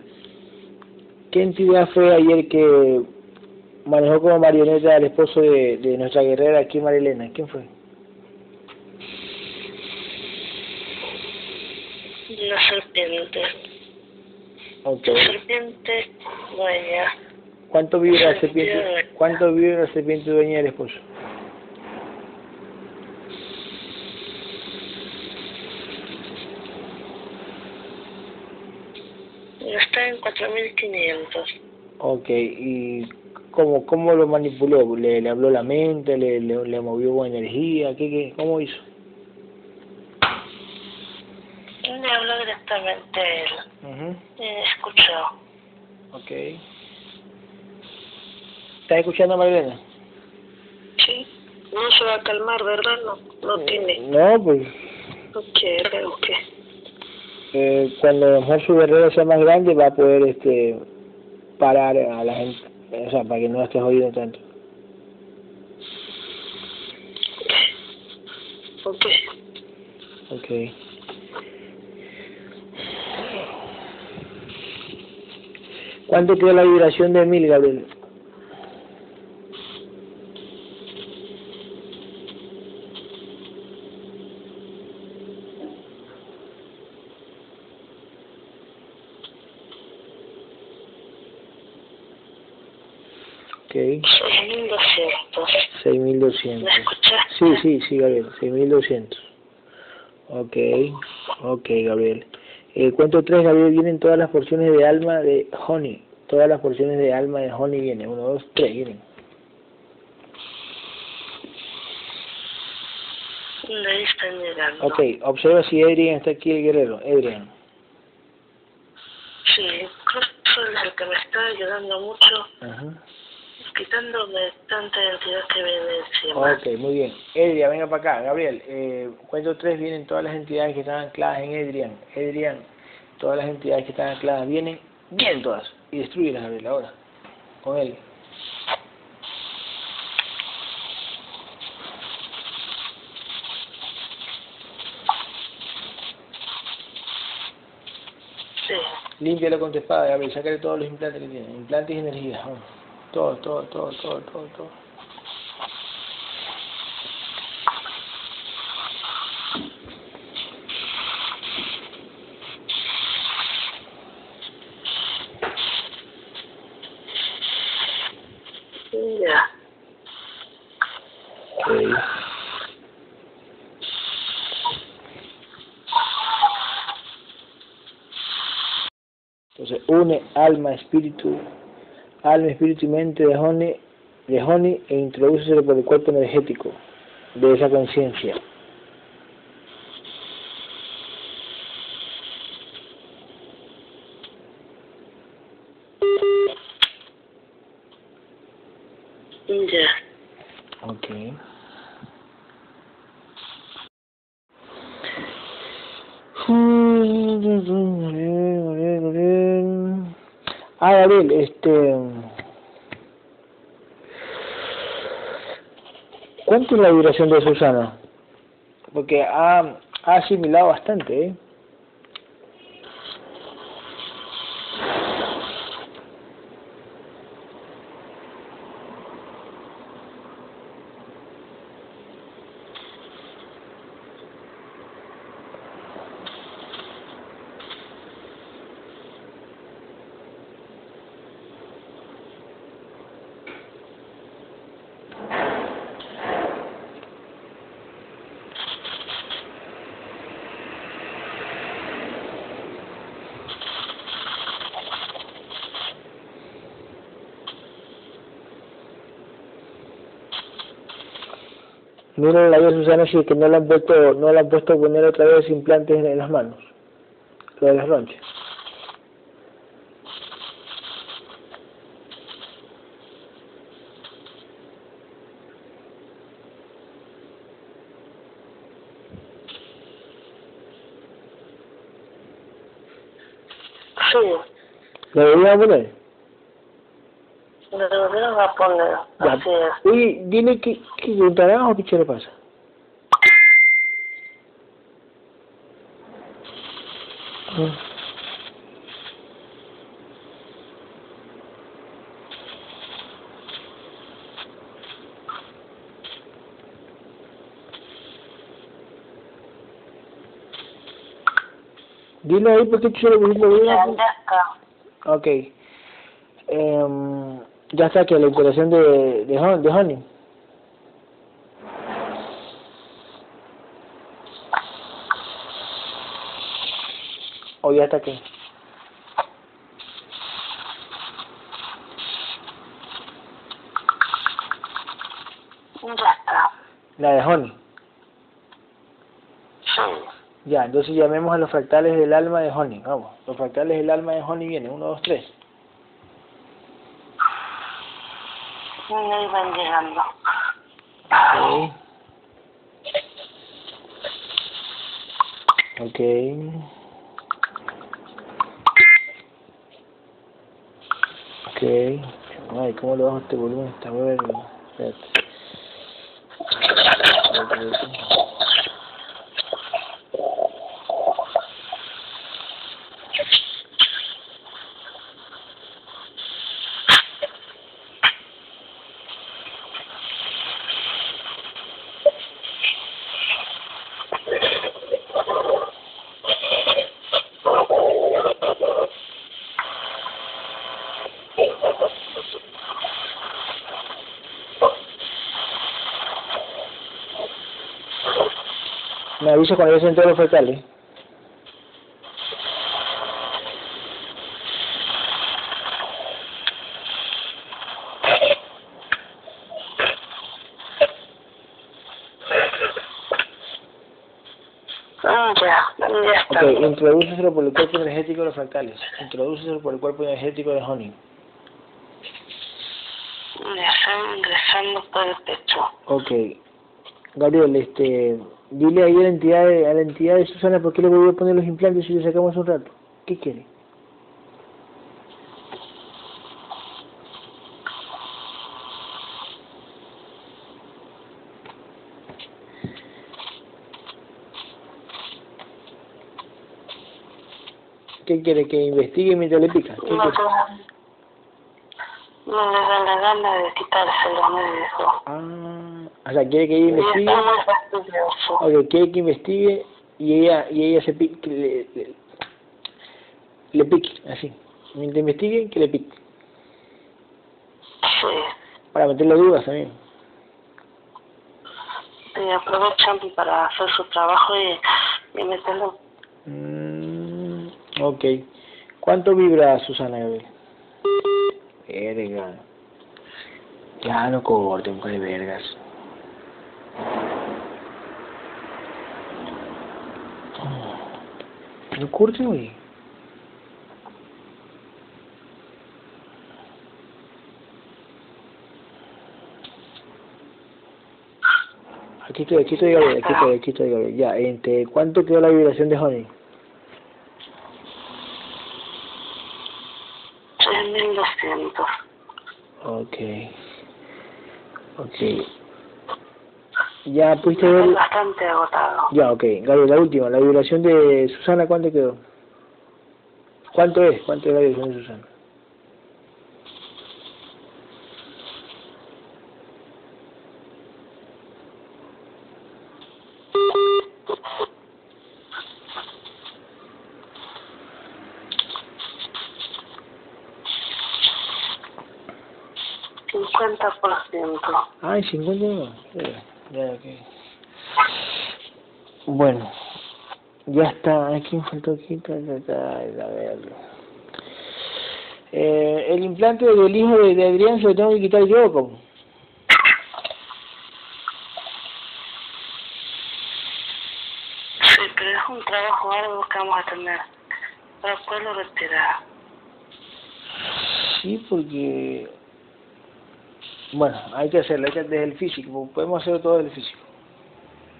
¿Qué entidad fue ayer que manejó como marioneta al esposo de, de nuestra guerrera aquí, Marilena? ¿Quién fue? La serpiente. La serpiente dueña. ¿Cuánto vive la serpiente? ¿Cuánto vive la serpiente dueña del esposo? Está en 4500. Ok, ¿y cómo, cómo lo manipuló? ¿Le, le habló la mente? ¿Le, le, le movió energía? ¿Qué, qué, ¿Cómo hizo? Me habló directamente él. Ujú, Me escuchó. Ok. ¿Estás escuchando, Marilena? Sí. No se va a calmar, ¿verdad? No, no tiene. No, pues Ok, creo que. eh, cuando a lo mejor su guerrero sea más grande va a poder este parar a la gente, o sea, para que no estés jodido tanto. Ok. Ok. ¿Cuánto quedó la vibración de mil, Gabriel? Ok, 6200. 6200. ¿Me escuchaste? Sí, sí, sí, Gabriel, 6200. Ok, ok, Gabriel. Eh, cuento tres, Gabriel, vienen todas las porciones de alma de Honey. Todas las porciones de alma de Honey vienen. Uno, dos, tres, vienen. De ahí están llegando. Ok, observa si Adrian está aquí el guerrero. Adrian. Sí, Cruz es el que me está ayudando mucho, Ajá. Quitándome tanta entidad que viene encima. Ok, muy bien. Adrian, venga para acá. Gabriel, eh, cuento tres, vienen todas las entidades que están ancladas en Adrian. Adrian, todas las entidades que están ancladas vienen, vienen todas. Y destruyelas, Gabriel, ahora. Con él. Sí, Límpialo con tu espada, Gabriel. Sácale todos los implantes que tiene. Implantes y energía. vamos. Todo, todo, todo, todo, todo, todo. Entonces, une alma, espíritu, alma, espíritu y mente de Honey, de Honey e introdúceselo por el cuerpo energético de esa conciencia. Ya. Ok. Ah, Gabriel, este... ¿Cuánto es la duración de Susana? Porque ha, ha asimilado bastante, ¿eh? Miren la vida Susana sí que no le han vuelto, no le han puesto a poner otra vez implantes en, las manos, lo de las ronchas. Sí. ¿Lo deberían poner? Lo volvieron a poner. Ya. Así es. Oye, dile que, que o qué le pasa. Dile ahí por qué tú solo pusiste lo Ya, bien. ya está. Ok. Em, ya está que la instalación de, de, Hon- de Honey. O ya está está. La de Honey. Ya, entonces llamemos a los fractales del alma de Honey. Vamos, los fractales del alma de Honey vienen. Uno, dos, tres. Y ahí van llegando. Ok. Ok. Ok. Ay, ¿cómo le bajo este volumen? Está bueno. Espérate. Me avisa cuando todos los fractales. Mm, Ya, ya está. Ok, introdúceselo por el cuerpo energético de los fractales. Introdúceselo por el cuerpo energético de Honey. Ya están ingresando por el pecho. Ok. Gabriel, este, dile ahí a la entidad de, a la entidad de Susana por qué le voy a poner los implantes si le sacamos un rato. ¿Qué quiere? ¿Qué quiere? ¿Que investigue mientras le pica? ¿Qué No, le da la gana de quitárselo, me dijo. Ah, o sea, quiere que ella investigue. Ok, quiere que investigue y ella, y ella se pique, le, le, le pique, así. Mientras investigue, que le pique. Sí. Para meterle dudas también. Y aprovechan para hacer su trabajo y, y meterlo. Mm, ok. ¿Cuánto vibra Susana Gabriel? Verga. Ya no corten, pues, vergas. No corten, güey. Aquí estoy, aquí estoy, Gabriel, aquí estoy, aquí estoy, Gabriel. Ya, entre, ¿cuánto quedó la vibración de Honey? 3.200. Ok. Ok. Ya pudiste Estoy ver. bastante agotado. Ya, ok. Gabriel, la última. La vibración de Susana, ¿cuánto quedó? ¿Cuánto es? ¿Cuánto es la vibración de Susana? cincuenta por ciento. Ay, 51. Ya, ya. Bueno. Ya está. Ay, ¿Quién faltó aquí? A verlo. Eh, el implante del hijo de, de Adrián se lo tengo que quitar yo, ¿cómo? Sí, pero es un trabajo arduo que vamos a tener para poderlo retirar. Sí, porque... Bueno, hay que hacerlo, hay que desde el físico, podemos hacerlo todo desde el físico.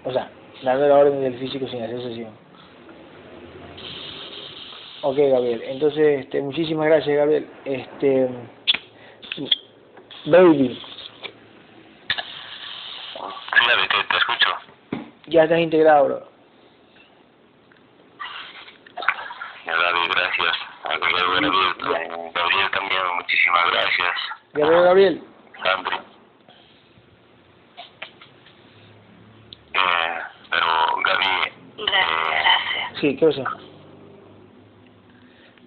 O sea, dando la orden del físico sin hacer sesión. Ok, Gabriel. Entonces, este, muchísimas gracias, Gabriel. Este, baby. Sí, te, te escucho. Ya estás integrado, bro. Gabriel, gracias. A Gabriel, Gabriel, Gabriel también, muchísimas gracias. Gabriel, Gabriel. Sandri. Eh, pero, Gaby, Gracias, gracias. Sí, ¿qué pasa?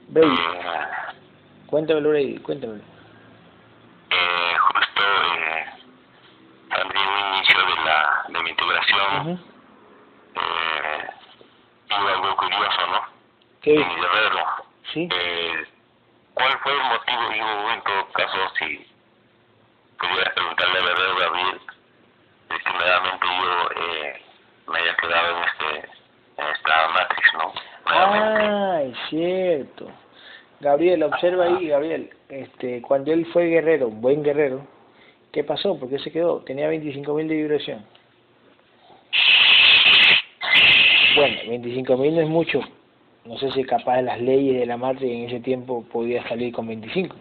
Baby, eh, cuéntamelo, cuéntamelo. eh, justo eh, en el inicio de, la, de mi integración, Ujú. eh, tuve algo curioso, ¿no? ¿Qué En viste? Guerrero. ¿Sí? Eh, ¿Cuál fue el motivo? Yo, en todo caso, si pudiera preguntarle a Guerrero Gabriel, de que nuevamente yo eh, me haya quedado en, este, en esta Matrix, ¿no? Nuevamente. Ah, es cierto. Gabriel, observa ahí, Gabriel. Este, cuando él fue guerrero, buen guerrero, ¿qué pasó? ¿Por qué se quedó? Tenía 25.000 de vibración. Bueno, 25.000 no es mucho. No sé si capaz de las leyes de la Matrix en ese tiempo podía salir con 25.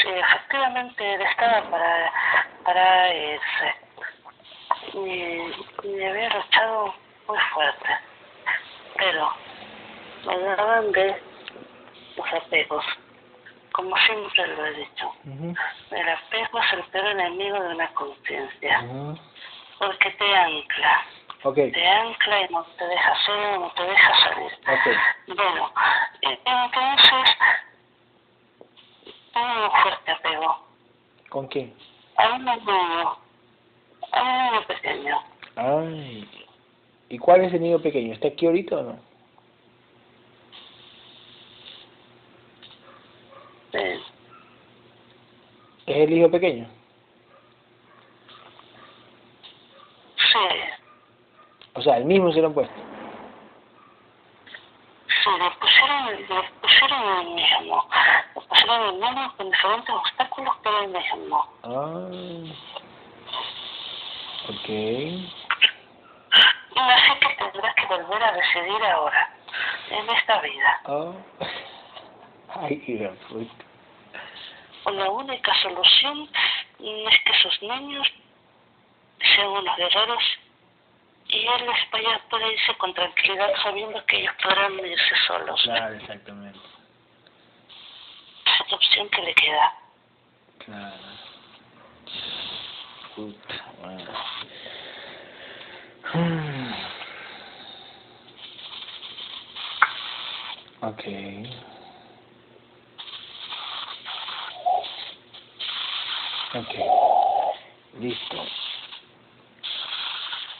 Sí, efectivamente él estaba para, para irse. Y, y había luchado muy fuerte. Pero me hablaban de los apegos. Como siempre lo he dicho, el apego es el peor enemigo de una conciencia, porque te ancla, te ancla y no te deja ser, no te deja salir. Bueno, entonces, tengo un fuerte apego ¿Con qué? a un niño, a un niño pequeño. Ay. ¿Y cuál es el niño pequeño? ¿Está aquí ahorita o no? ¿Es el hijo pequeño? sí, O sea, el mismo se lo han puesto. sí, le pusieron, le pusieron el mismo. Le pusieron el mismo con diferentes obstáculos, pero el mismo. Ah. Ok. Y así que tendrás que volver a decidir ahora, en esta vida. Ah. <laughs> Ay, de puta. La única solución es que sus niños sean unos guerreros y él les vaya irse con tranquilidad sabiendo que ellos podrán irse solos. Claro, exactamente. Es la opción que le queda. Claro. Puta madre. Hmm. <sighs> Ok. Ok. Listo.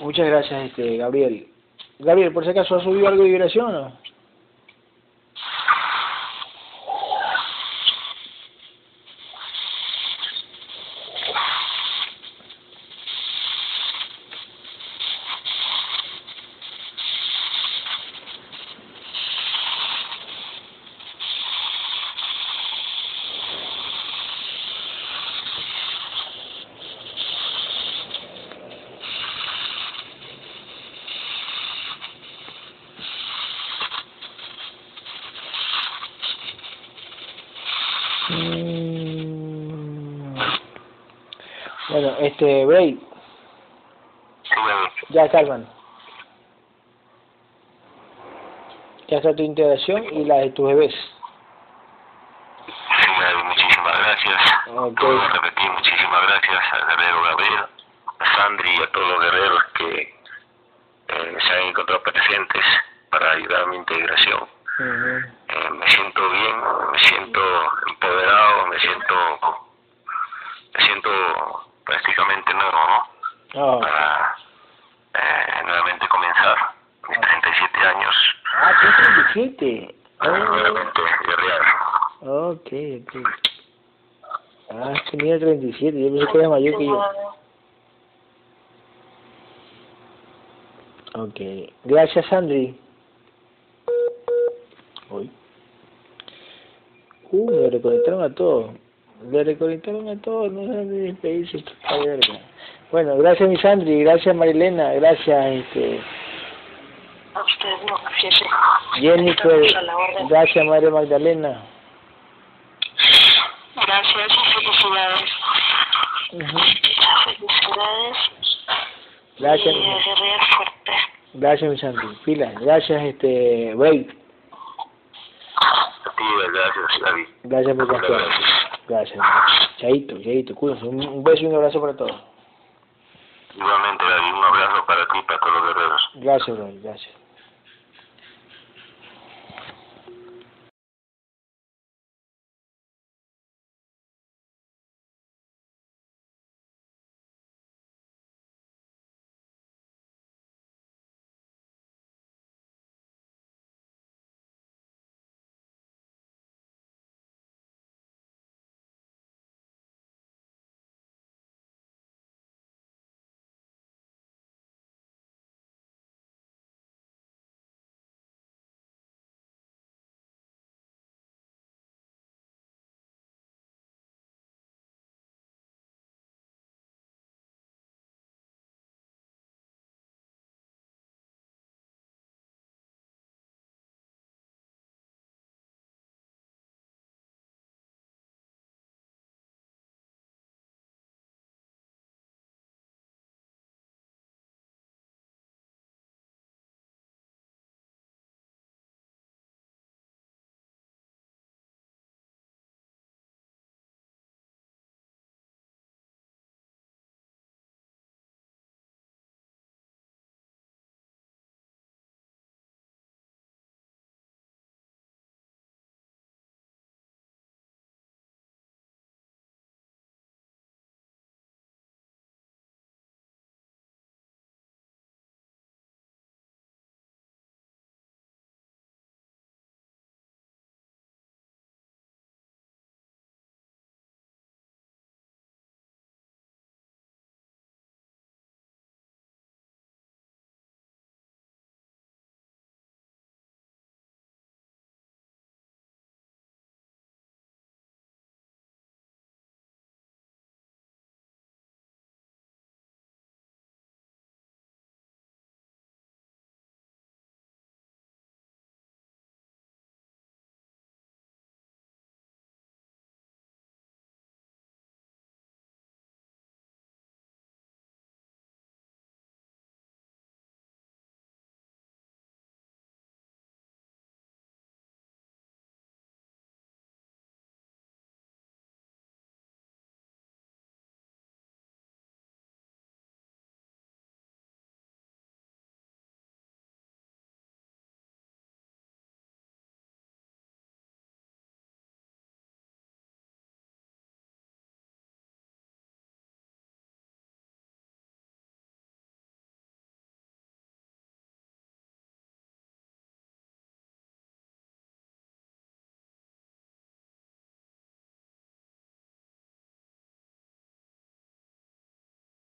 Muchas gracias, este, Gabriel. Gabriel, por si acaso, ¿has subido algo de vibración o no? Gaby. ya está tu integración y la de tus bebés. Sí, Gaby, muchísimas gracias. Ok. Vuelvo a repetir, muchísimas gracias al guerrero Gabriel, a Sandri y a todos los guerreros que eh, se han encontrado presentes para ayudar a mi integración. Ujú. Eh, me siento bien, me siento empoderado, me siento me siento prácticamente nuevo, ¿no? Ah, Para eh, nuevamente comenzar mis 37 años, Ah, tú 37. nuevamente guerrear. Oh, ok, ok. Ah, tenía 37, yo pensé que era mayor que yo. Ok. Gracias, Sandri. Uy. Uh, me reconectaron a todos. Le reconectaron a todos, no saben de despedirse, esta verga. Bueno, gracias mi Sandri, gracias Marilena, gracias este A usted no. Jennifer, gracias María Magdalena. Gracias y felicidades. Ujú. Felicidades. Gracias, Y mi- a guerrear fuerte. gracias mi Sandri, pila, gracias este Wade, A ti, gracias, David. gracias por confiar. Gracias, Chaito, Chaito, cuídense, un un beso y un abrazo para todos. Igualmente, David, un abrazo para ti y para todos los guerreros. Gracias, Wade, gracias.